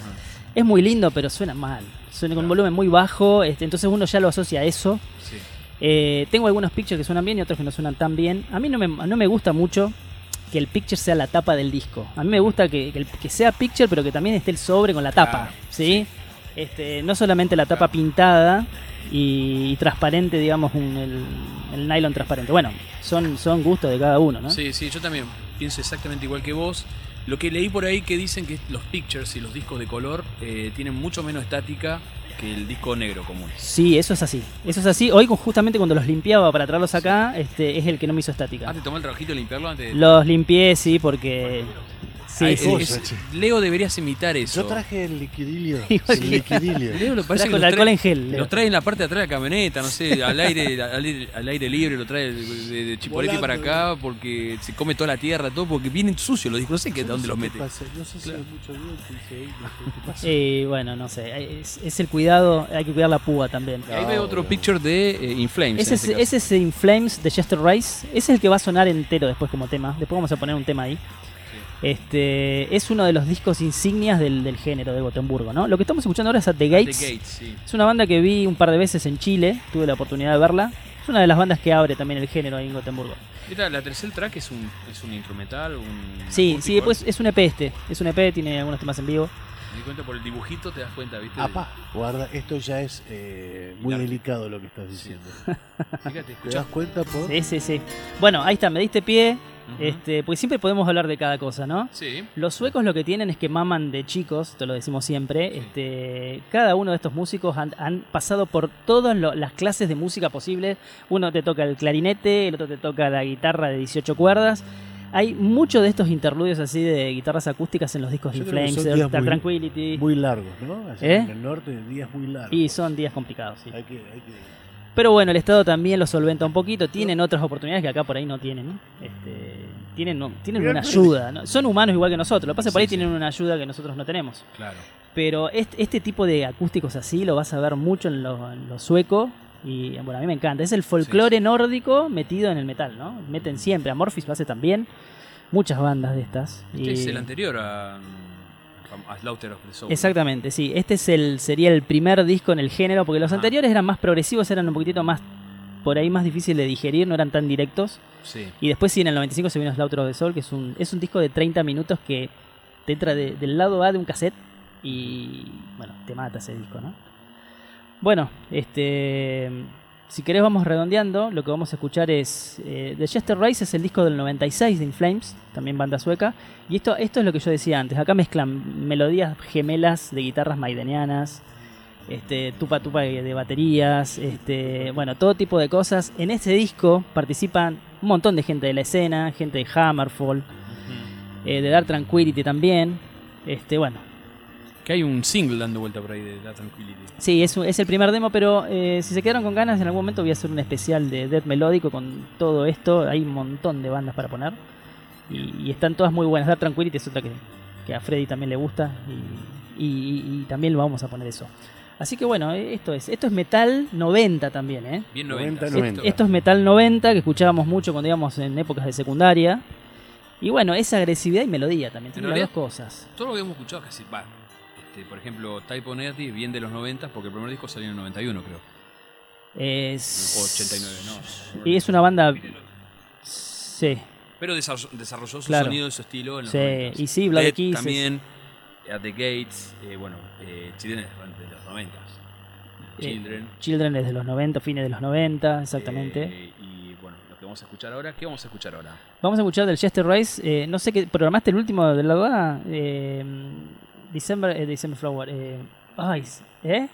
es muy lindo, pero suena mal. Suena con un volumen muy bajo, este, entonces uno ya lo asocia a eso. Sí. Eh, tengo algunos pictures que suenan bien y otros que no suenan tan bien. A mí no me, no me gusta mucho que el picture sea la tapa del disco. A mí me gusta que, que el- que sea picture, pero que también esté el sobre con la tapa. Claro, ¿sí? Este, no solamente la tapa pintada y, y transparente, digamos, un- el, el nylon transparente. Bueno, son, son gustos de cada uno, ¿no? Sí, sí, yo también pienso exactamente igual que vos. Lo que leí por ahí que dicen que los pictures y los discos de color eh, tienen mucho menos estática que el disco negro común. Sí, eso es así. Eso es así. Hoy, justamente cuando los limpiaba para traerlos acá, este, es el que no me hizo estática. Ah, te tomó el trabajito de limpiarlo antes de... Los limpié, sí, porque. Sí. es- Leo deberías imitar eso. Yo traje el liquidilio. El que- liquidilio. Leo lo parece que los alcohol trae- en gel, Leo. Los trae en la parte de atrás de la camioneta, no sé, al aire, al aire, al aire libre, lo trae de, de Chipoleti para acá porque se come toda la tierra, todo porque vienen sucios los discos, no sé qué, dónde los mete. No sé si hay mucho viento y pasa. Eh, bueno, no sé. Es, es el cuidado, hay que cuidar la púa también. Y ahí veo otro picture de eh, In Flames. Ese es, este ese es In Flames de Chester Rice. Ese es el que va a sonar entero después como tema. Después vamos a poner un tema ahí. Este es uno de los discos insignias del, del género de Gotemburgo, ¿no? Lo que estamos escuchando ahora es At the The Gates. Sí. Es una banda que vi un par de veces en Chile, tuve la oportunidad de verla. Es una de las bandas que abre también el género ahí en Gotemburgo. Mira, la tercer track es un, es un instrumental, un Sí, sí, pues es un EP este. Es un EP, tiene algunos temas en vivo. Me di cuenta por el dibujito, te das cuenta, ¿viste? Apa, guarda, esto ya es eh, muy Claro. delicado lo que estás diciendo. Fíjate, ¿Te das cuenta por? Sí, sí, sí. Bueno, ahí está, me diste pie. Ujú. Este, porque siempre podemos hablar de cada cosa, ¿no? Sí. Los suecos lo que tienen es que maman de chicos, te lo decimos siempre. Este, cada uno de estos músicos han, han pasado por todas lo- las clases de música posibles. Uno te toca el clarinete, el otro te toca la guitarra de 18 cuerdas. Hay muchos de estos interludios así de guitarras acústicas en los discos de Yo Flames, son días Dark muy- Tranquility. Muy largos, ¿no? Allá ¿Eh? En el norte, días muy largos. Y son días complicados, sí. Hay que, hay que- Pero bueno, el Estado también lo solventa un poquito. Tienen otras oportunidades que acá por ahí no tienen. ¿no? Este, tienen no- tienen una ayuda. ¿no? Son humanos igual que nosotros. Lo que pasa es que por ahí tienen una ayuda que nosotros no tenemos. Claro. Pero este, este tipo de acústicos así lo vas a ver mucho en lo, en lo sueco. Y bueno, a mí me encanta. Es el folclore nórdico metido en el metal, ¿no? Meten siempre. Amorphis lo hace también. Muchas bandas de estas. Este Y- es el anterior a, a Slaughter of the Soul. Exactamente, sí. Este es el, sería el primer disco en el género, porque los Ah. anteriores eran más progresivos, eran un poquitito más, por ahí más difícil de digerir, no eran tan directos. Sí. Y después sí, en el 95 se vino Slaughter of the Soul, que es un, es un disco de 30 minutos que te entra de- del lado A de un cassette y, bueno, te mata ese disco, ¿no? Bueno, este... Si querés vamos redondeando, lo que vamos a escuchar es... eh, The Chester Rise es el disco del 96 de In Flames, también banda sueca. Y esto, esto es lo que yo decía antes. Acá mezclan melodías gemelas de guitarras maidenianas, este, tupa tupa de, de baterías, este, bueno, todo tipo de cosas. En este disco participan un montón de gente de la escena, gente de Hammerfall, eh, de Dark Tranquility también. Este, bueno, Que hay un single dando vuelta por ahí de la Tranquility. Sí, es, es el primer demo, pero eh, si se quedaron con ganas, en algún momento voy a hacer un especial de Death Melódico con todo esto. Hay un montón de bandas para poner. Y, y están todas muy buenas. Dark Tranquility es otra que, que a Freddy también le gusta. Y, y- y también lo vamos a poner eso. Así que bueno, esto es, esto es Metal 90 también, ¿eh? Bien 90, 90. 90. Esto es Metal 90 que escuchábamos mucho cuando íbamos en épocas de secundaria. Y bueno, esa agresividad y melodía también. Tiene las dos cosas. Todo lo que hemos escuchado casi, va, este, por ejemplo, Type O Negative, bien de los 90, porque el primer disco salió en el 91, creo. Es... O 89, no. Y es una banda... Sí. Pero desarrolló, su Claro. sonido y su estilo en los Sí, 90. y sí, Dead Kisses. también, At the Gates, eh, bueno, eh, Children de los 90. Eh, Children. Children es de los 90, fines de los 90, exactamente. eh, y bueno, lo que vamos a escuchar ahora, ¿qué vamos a escuchar ahora? Vamos a escuchar del Chester Rice. eh, no sé qué. ¿Programaste el último del lado A? December, eh, December Flower. Eh, ay, ¿eh?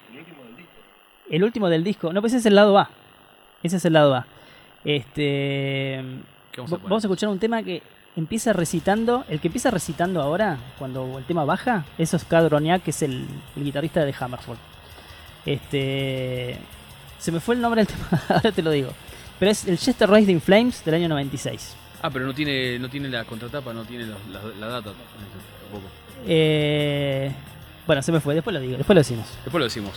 El último del disco. No, pues ese es el lado A. Ese es el lado A. Este. ¿Qué vamos a vamos escuchar un tema que empieza recitando. El que empieza recitando ahora, cuando el tema baja, es Oscar Droniak, que es el, el guitarrista de Hammerfall. Este. Se me fue el nombre del tema, ahora te lo digo. Pero es el Chester In Flames del año 96. Ah, pero no tiene, no tiene la contratapa, no tiene los- la, la data tampoco. Eh, bueno, se me fue, después lo digo, después lo decimos. Después lo decimos.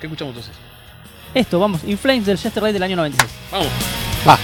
¿Qué escuchamos entonces? Esto, vamos, In Flames del Chester Rice del año 96. Vamos. Va.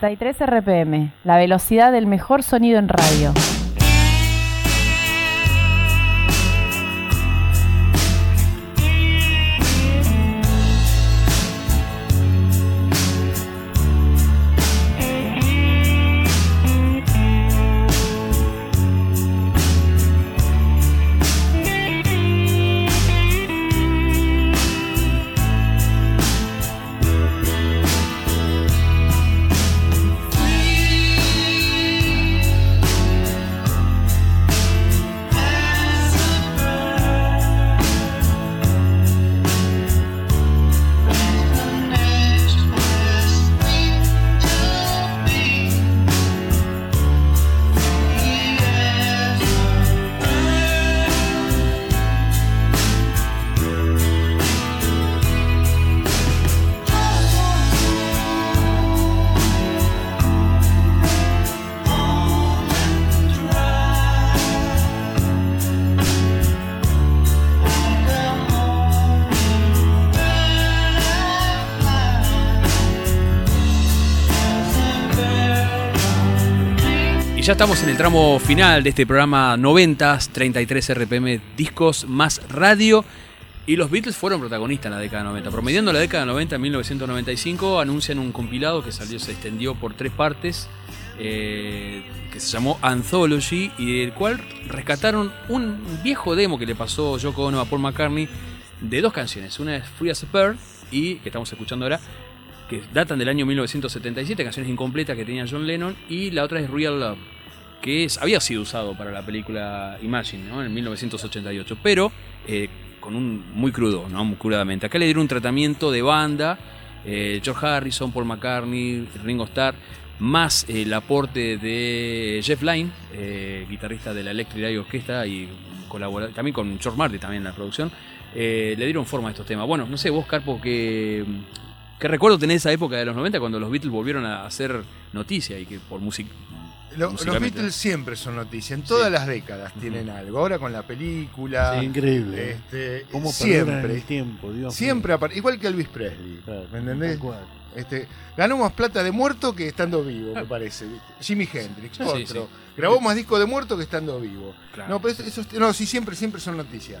33 RPM, la velocidad del mejor sonido en radio. Ya estamos en el tramo final de este programa 90, 33 RPM, discos más radio. Y los Beatles fueron protagonistas en la década 90. Promediando la década 90, en 1995, anuncian un compilado que salió, se extendió por tres partes, eh, que se llamó Anthology, y del cual rescataron un viejo demo que le pasó Yoko Ono a Paul McCartney de dos canciones. Una es Free as a Bird, y que estamos escuchando ahora, que datan del año 1977, canciones incompletas que tenía John Lennon, y la otra es Real Love, que había sido usado para la película Imagine, ¿no? en 1988, pero eh, con un muy crudo, ¿no? muy crudamente. Acá le dieron un tratamiento de banda, eh, George Harrison, Paul McCartney, Ringo Starr, más eh, el aporte de Jeff Lynne, guitarrista de la Electric Light Orquesta y también con George Martin también en la producción, le dieron forma a estos temas. Bueno, no sé, vos Carpo, que ¿Qué recuerdo tenés esa época de los 90 cuando los Beatles volvieron a hacer noticia y que por música. Lo- los Beatles siempre son noticia, en todas las décadas tienen algo. Ahora con la película. Sí, increíble. Este, ¿Cómo siempre. el tiempo, Dios siempre apare- Igual que Elvis Presley. ¿Me entendés? Este, ganó más plata de muerto que estando vivo, me parece. Jimi Hendrix, Sí, otro. sí. Grabó más discos de muerto que estando vivo. Claro. No, pero eso- esos- no, sí, siempre, siempre son noticias.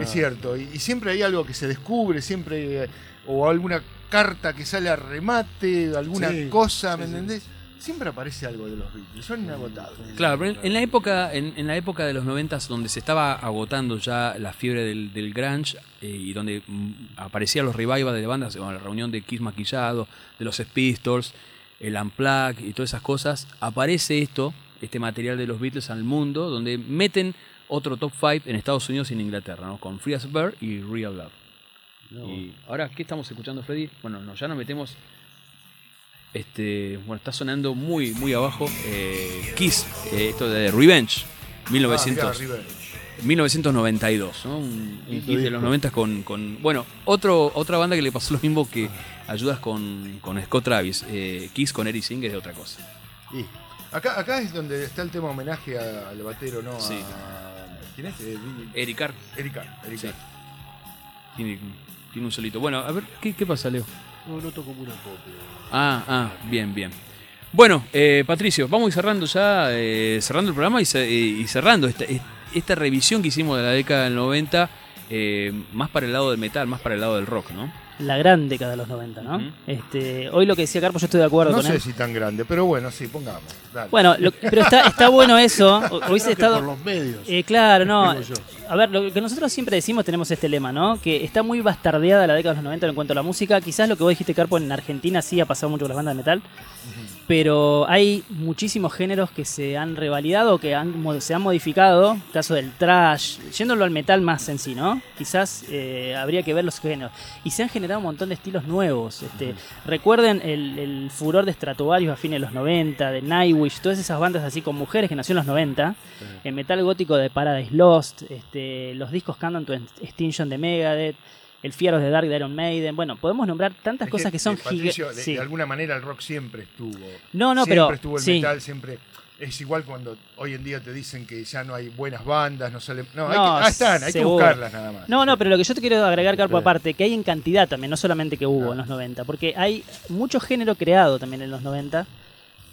Es cierto. Y, y siempre hay algo que se descubre, siempre. eh, o alguna carta que sale a remate, alguna Sí, cosa, ¿me sí, sí. entendés? Siempre aparece algo de los Beatles, son inagotables. Claro, pero en, en la época, en, en la época de los 90 donde se estaba agotando ya la fiebre del, del grunge eh, y donde mm, aparecían los revivals de bandas, bueno, la reunión de Kiss maquillado, de los Pistols, el Unplugged y todas esas cosas, aparece esto, este material de los Beatles al mundo, donde meten otro top 5 en Estados Unidos y en Inglaterra, ¿no? con Free as Bird y Real Love. Y ahora, ¿qué estamos escuchando, Freddy? Bueno, no, ya nos metemos. Este, bueno, está sonando muy, muy abajo. eh, Kiss, eh, esto de Revenge, 1900, Ah. 1992, ¿no? Un, un Lindo hit de los disco. 90 con, con. Bueno, otro, otra banda que le pasó lo mismo que ayudas con, con Scott Travis. eh, Kiss con Eric Singer es otra cosa. Y acá, acá es donde está el tema homenaje al batero, ¿no? Sí. A- ¿Quién es? Eric Carr Eric Carr, Eric Sí. Carr. tiene, tiene un solito. Bueno, a ver, ¿qué, qué pasa, Leo? No, no toco una copia. Ah, ah, bien, bien. Bueno, eh, Patricio, vamos cerrando ya, eh, cerrando el programa y, y cerrando esta, esta revisión que hicimos de la década del 90, eh, más para el lado del metal, más para el lado del rock, ¿no? La gran década de los 90, ¿no? Este, hoy lo que decía Carpo, yo estoy de acuerdo No con sé él. si tan grande, pero bueno, sí, pongamos. dale. Bueno, lo- pero está, está bueno eso. Hubiese estado. por los medios. Eh, claro, no. A ver, lo que nosotros siempre decimos, tenemos este lema, ¿no? Que está muy bastardeada la década de los 90 en cuanto a la música. Quizás lo que vos dijiste, Carpo, en Argentina sí ha pasado mucho con las bandas de metal. Pero hay muchísimos géneros que se han revalidado, que han, se han modificado. Caso del trash, yéndolo al metal más en sí, ¿no? Quizás eh, habría que ver los géneros. Y se han generado un montón de estilos nuevos. Este, Recuerden el, el furor de Stratovarius a fines de los 90, de Nightwish, todas esas bandas así con mujeres que nació en los 90. El metal gótico de Paradise Lost, este, los discos Countdown to Extinction de Megadeth. El of the Dark de Iron Maiden. Bueno, podemos nombrar tantas Es cosas que son gigantes. de, de alguna manera el rock siempre estuvo. No, no, siempre pero- estuvo el sí. metal, siempre. Es igual cuando hoy en día te dicen que ya no hay buenas bandas, no salen. No, hay No, que, ah, están, hay que buscarlas nada más. No, no, pero lo que yo te quiero agregar, Carpo, aparte, que hay en cantidad también, no solamente que hubo Ah. en los 90, porque hay mucho género creado también en los 90,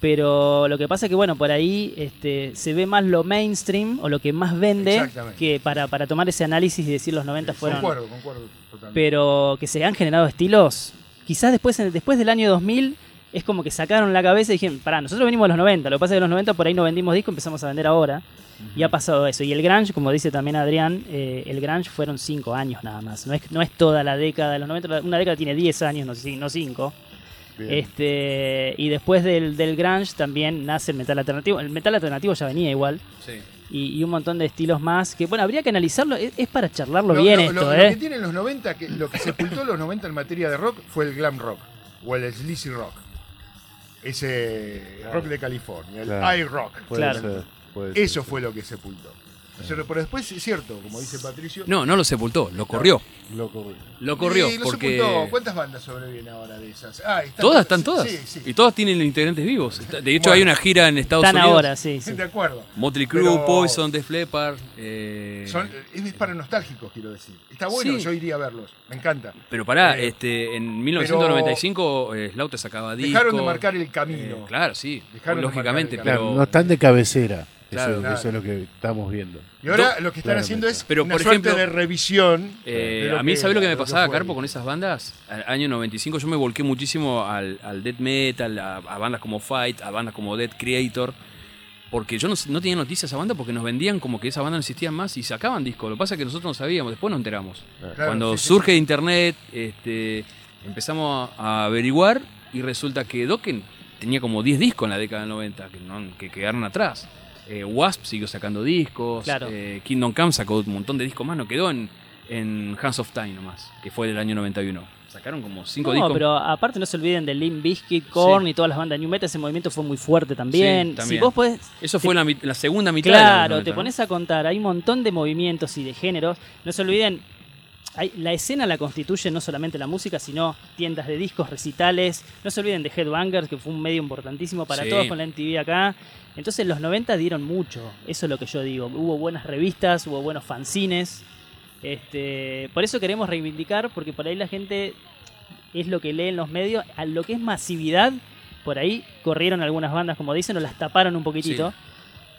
pero lo que pasa es que, bueno, por ahí este, se ve más lo mainstream o lo que más vende que para, para tomar ese análisis y decir los 90 fueron... Concuerdo, concuerdo totalmente. Pero que se han generado estilos, quizás después, después del año 2000 es como que sacaron la cabeza y dijeron, pará, nosotros venimos de los 90, lo que pasa es que los 90 por ahí no vendimos disco, empezamos a vender ahora. Y ha pasado eso. Y el grunge, como dice también Adrián, eh, el grunge fueron 5 años nada más. No es, no es toda la década de los 90, una década tiene 10 años, no 5. No cinco. Bien. este, y después del, del grunge también nace el metal alternativo. El metal alternativo ya venía igual. Sí. Y, y un montón de estilos más que, bueno, habría que analizarlo. Es, es para charlarlo Lo- bien lo- esto, lo, lo ¿eh? que tienen los 90, que lo que sepultó los 90 en materia de rock fue el glam rock o el sleazy rock. Ese rock de California, el Claro. I-rock. Puede Claro. Eso fue lo que sepultó. Pero después es cierto, como dice Patricio. No, no lo sepultó, lo corrió. Lo corrió Sí, lo porque sepultó. ¿Cuántas bandas sobreviven ahora de esas? Ah, están todas están todas Sí, sí. y todas tienen integrantes vivos. De hecho Bueno. hay una gira en Estados Están Unidos. ahora, sí, sí. De acuerdo. Motley Crue, Pero Poison, Def Leppard. eh, son- es para nostálgicos, quiero decir. Está bueno, Sí. yo iría a verlos. Me encanta. Pero pará, Eh, este, en 1995 eh, Slaughter sacaba disco. Dejaron de marcar el camino. Eh, claro, sí, Dejaron de lógicamente, pero Claro, no están de cabecera. Claro, eso, claro. eso es lo que estamos viendo. Y ahora lo que están Claramente. haciendo es Pero, una por suerte ejemplo, de revisión. Eh, de a mí, ¿sabes lo que me pasaba. Carpo, con esas bandas? Al año 95 yo me volqué muchísimo al, al death metal, a, a bandas como Fight, a bandas como Dead Creator, porque yo no, no tenía noticias de esa banda porque nos vendían como que esa banda no existía más y sacaban discos. Lo que pasa es que nosotros no sabíamos, después nos enteramos. Claro, Cuando sí, sí, surge internet, este, empezamos a averiguar y resulta que Dokken tenía como 10 discos en la década del 90 que, no- que quedaron atrás. Eh, Wasp siguió sacando discos, Claro. eh, Kingdom Come sacó un montón de discos más, no quedó en, en Hands of Time nomás, que fue del año 91. Sacaron como 5 No, discos. pero aparte no se olviden de Limp Bizkit, Korn y todas las bandas de New Metal, ese movimiento fue muy fuerte también. Sí, también. Si vos podés, Eso te- fue la, segunda mitad de claro, 90, te ¿no? pones a contar, hay un montón de movimientos y de géneros. No se olviden, hay- la escena la constituye no solamente la música, sino tiendas de discos, recitales. No se olviden de Headbangers, que fue un medio importantísimo para Sí. todos con la MTV acá. Entonces los 90 dieron mucho, eso es lo que yo digo. Hubo buenas revistas, hubo buenos fanzines. Este, por eso queremos reivindicar, porque por ahí la gente es lo que lee en los medios, a lo que es masividad, por ahí corrieron algunas bandas, como dicen, o las taparon un poquitito,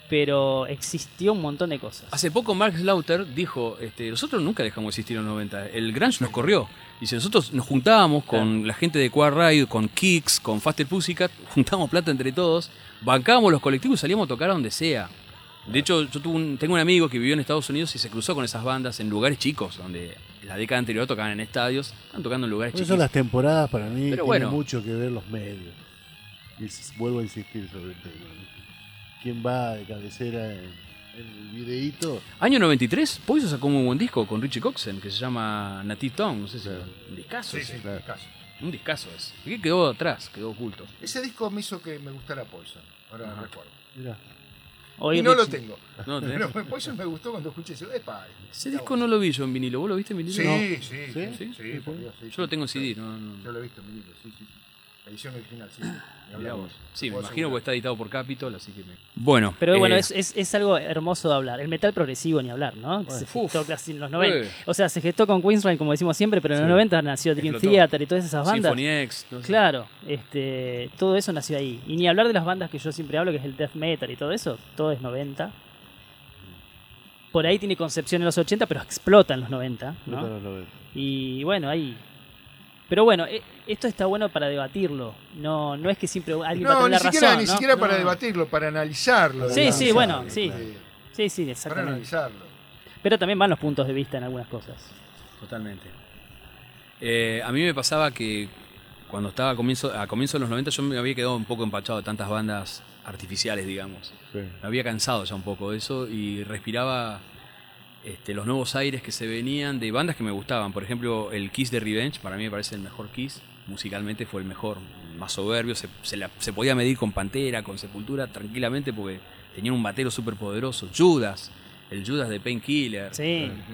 pero existió un montón de cosas. Hace poco Mark Slaughter dijo, este, nosotros nunca dejamos de existir en los 90, el grunge nos corrió. Dice, nosotros nos juntábamos con la gente de Quad Ride, con Kicks, con Faster Pussycat, juntábamos plata entre todos, bancábamos los colectivos y salíamos a tocar a donde sea. De hecho, yo tuve un- tengo un amigo que vivió en Estados Unidos y se cruzó con esas bandas en lugares chicos, donde la década anterior tocaban en estadios, están tocando en lugares Por eso chicos. las temporadas para mí Pero tienen bueno. mucho que ver los medios. Y vuelvo a insistir sobre el tema. ¿Quién va de cabecera en, en el videíto? Año 93, Poison sacó un muy buen disco con Richie Coxen que se llama Native Tongue, no sé si un discazo. Sí, ese. sí, caso. Un discazo es. ¿Y qué quedó atrás? Quedó oculto. Ese disco me hizo que me gustara Poison. Ahora recuerdo. Mirá. Hoy y no lo tengo. No, Pero Poison me gustó cuando escuché eso. Epa, Ese disco no lo vi yo en vinilo. ¿Vos lo viste en vinilo? Sí, No. sí, sí, ¿Sí? sí, ¿Sí? por Dios, sí, Yo sí. lo tengo en CD. No, no. Yo lo he visto en vinilo, sí, sí. La edición original, sí. Sí, me imagino porque está editado por Capitol, así que me... Bueno. Pero bueno, eh, es, es, es algo hermoso de hablar. El metal progresivo ni hablar, ¿no? se Uf. gestó casi en los 90. Eh. O sea, se gestó con Queensrÿche, como decimos siempre, pero en los Sí. 90 nació Dream Explotó. Theater y todas esas bandas. Symphony X. no sé. Claro, este, todo eso nació ahí. Y ni hablar de las bandas que yo siempre hablo, que es el death metal y todo eso, todo es 90. Por ahí tiene concepción en los 80, pero explota en los 90, ¿no? No, no. Y bueno, ahí. Pero bueno, e- esto está bueno para debatirlo. No, no es que siempre alguien va a No, tener ni la siquiera, razón. ni ¿no? siquiera para No. debatirlo, para analizarlo. Sí, digamos. sí, bueno, sí. Sí, sí, Para exactamente. analizarlo. Pero también van los puntos de vista en algunas cosas. Totalmente. Eh, a mí me pasaba que cuando estaba a comienzo, a comienzo de los 90 yo me había quedado un poco empachado de tantas bandas artificiales, digamos. Sí. Me había cansado ya un poco de eso y respiraba este, los nuevos aires que se venían de bandas que me gustaban. Por ejemplo, el Kiss de Revenge, para mí me parece el mejor Kiss. Musicalmente fue el mejor, más soberbio. Se, se la- se podía medir con Pantera, con Sepultura, tranquilamente, porque tenían un batero súper poderoso. Judas, el Judas de Painkiller. Sí,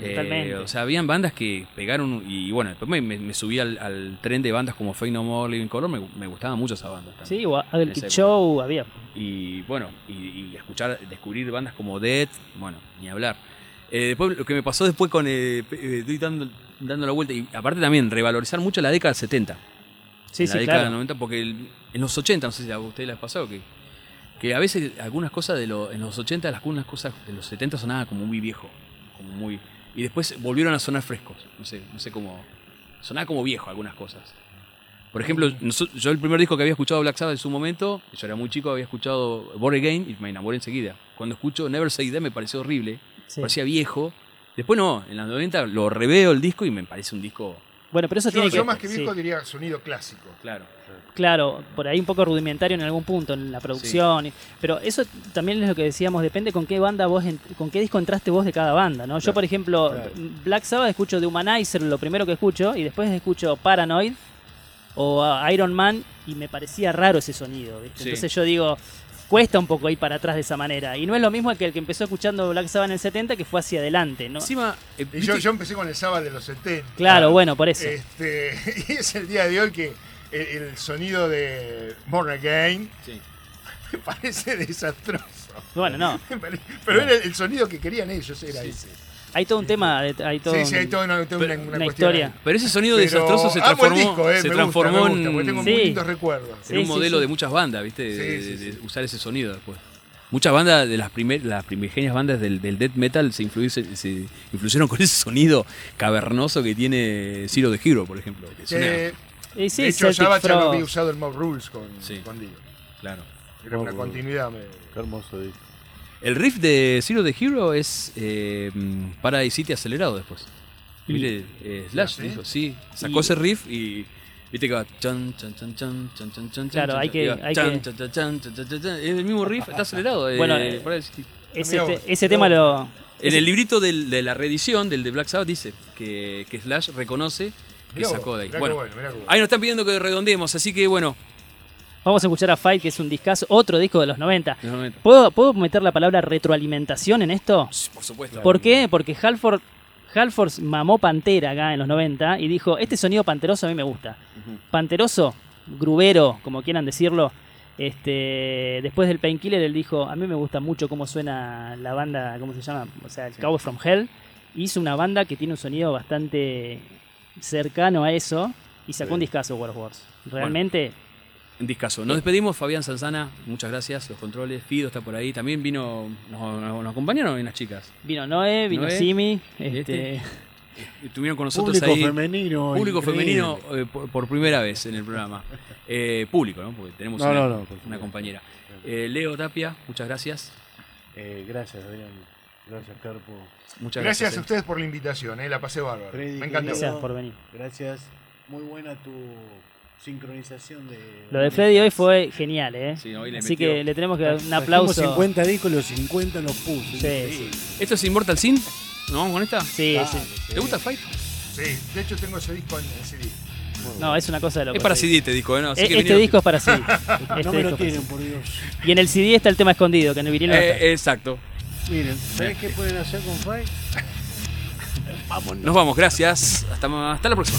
Eh, totalmente. o sea, habían bandas que pegaron y bueno, después me, me- me subí al, al tren de bandas como Fake No More, Living Color, me, me gustaba mucho esa banda. también. sí, o época. Show había. Y bueno, y, y escuchar, descubrir bandas como Dead, bueno, ni hablar. Eh, después lo que me pasó después con eh, eh, estoy dando, dando la vuelta y aparte también revalorizar mucho la década del 70. Sí, en la sí, década claro. del 90 porque el- en los 80, no sé si a ustedes les ha pasado que que a veces algunas cosas de lo, en los 80 algunas cosas de los 70 sonaban como muy viejo, como muy y después volvieron a sonar frescos, no sé, no sé cómo sonaba como viejo algunas cosas. Por ejemplo, noso- yo el primer disco que había escuchado Black Sabbath en su momento, yo era muy chico, había escuchado Born Again y me enamoré enseguida. Cuando escucho Never Say That me pareció horrible, Sí. parecía viejo. Después no, en los 90 lo reveo el disco y me parece un disco, Bueno, pero eso Yo, tiene yo que. más que viejo sí. diría sonido clásico. claro. Claro, por ahí un poco rudimentario en algún punto en la producción. Pero eso también es lo que decíamos, depende con qué banda vos, con qué disco entraste vos de cada banda, ¿no? Yo, por ejemplo, claro. Black Sabbath escucho The Humanizer, lo primero que escucho, y después escucho Paranoid o Iron Man, y me parecía raro ese sonido, ¿viste? Sí. Entonces yo digo, cuesta un poco ir para atrás de esa manera. Y no es lo mismo que el que empezó escuchando Black Sabbath en el 70 que fue hacia adelante, ¿no? Encima, eh, Y yo, yo empecé con el sábado de los 70. Claro, bueno, por eso. Este, y es el día de hoy que el, el sonido de Born Again Sí. me parece desastroso. Bueno, no. Pero era el sonido que querían ellos, era Sí. ese. Hay todo un tema, de- hay todo Sí, sí, hay un- toda una, toda una- una una cuestión historia. ahí. Pero ese sonido Pero desastroso se transformó, disco, eh, se transformó gusta, en, tengo Sí. recuerdos. en un sí, modelo sí. de muchas bandas, ¿viste? De, Sí, de- sí, de sí. usar ese sonido después. Muchas bandas de las, primer, las primigenias bandas del, del death metal se, influye- se, se influyeron con ese sonido cavernoso que tiene Zero the Hero, por ejemplo. que suena- Y sí, de hecho, ya lo había usado el Mob Rules con, Sí. con Dio. claro. Era una continuidad. me- Qué hermoso disco. El riff de Zero the Hero es eh, mm, Paradise City acelerado después. Y- ¿Viste? Eh, Slash ¿sí? dijo, sí, sacó Y- ese riff y viste que va chan chan chan chan chan chan chan Claro, chan, hay que- y va hay chan, que- chan, chan, chan, chan, chan, chan. Es el mismo riff, está acelerado. eh, Bueno, eh. Ese, te- ese tema lo. En el librito del- de la reedición del de Black Sabbath dice que, que Slash reconoce que Mirá sacó de ahí. bueno. ahí nos están pidiendo que redondeemos, así que bueno. Vamos a escuchar a Fight, que es un discazo, otro disco de los 90. en el momento. ¿Puedo, ¿Puedo meter la palabra retroalimentación en esto? Por supuesto. ¿Por qué? Porque Halford, Halford mamó Pantera acá en los 90 y dijo, este sonido panteroso a mí me gusta. Panteroso, grubero, como quieran decirlo. Este, después del Painkiller él dijo, a mí me gusta mucho cómo suena la banda, ¿cómo se llama? O sea, el Cowboy from Hell. Hizo una banda que tiene un sonido bastante cercano a eso y sacó un discazo of Wars. Realmente, Discaso. Nos despedimos, Fabián Sanzana, muchas gracias, los controles. Fido está por ahí. También vino, nos, nos- nos acompañaron las chicas. vino Noé, vino Noé, Simi, ¿y este, este? Estuvieron con nosotros Público ahí. femenino. Público increíble. femenino eh, por, por primera vez en el programa. Eh, público, ¿no? Porque tenemos No, una, no, no, por una supuesto. compañera. Eh, Leo Tapia, muchas gracias. Eh, gracias, Adrián. Gracias, Carpo. Muchas Gracias gracias. a ustedes por la invitación, eh, la pasé bárbaro. Freddy, Me encantó. Gracias por venir. Gracias. Muy buena tu sincronización de. Lo de Freddy hoy fue genial, ¿eh? Sí, hoy le Así metió. que le tenemos que dar un Trajimos aplauso. 50 discos, los 50 los puso. Sí, Increíble. ¿Esto es Immortal Sin? ¿Nos vamos con esta? Sí, Dale, sí. sí. ¿Te gusta el Fight? Sí, de hecho tengo ese disco en, en CD. No, es una cosa de loco. Es para sí. CD este disco, ¿eh? No, así E- que Este disco es para CD. Este No me lo tienen, por Dios. Y en el CD está el tema escondido, que en el vinilo no está. Eh, exacto. Miren, ¿sabes qué pueden hacer con Fight? Vámonos. Nos vamos, gracias. Hasta, hasta la próxima.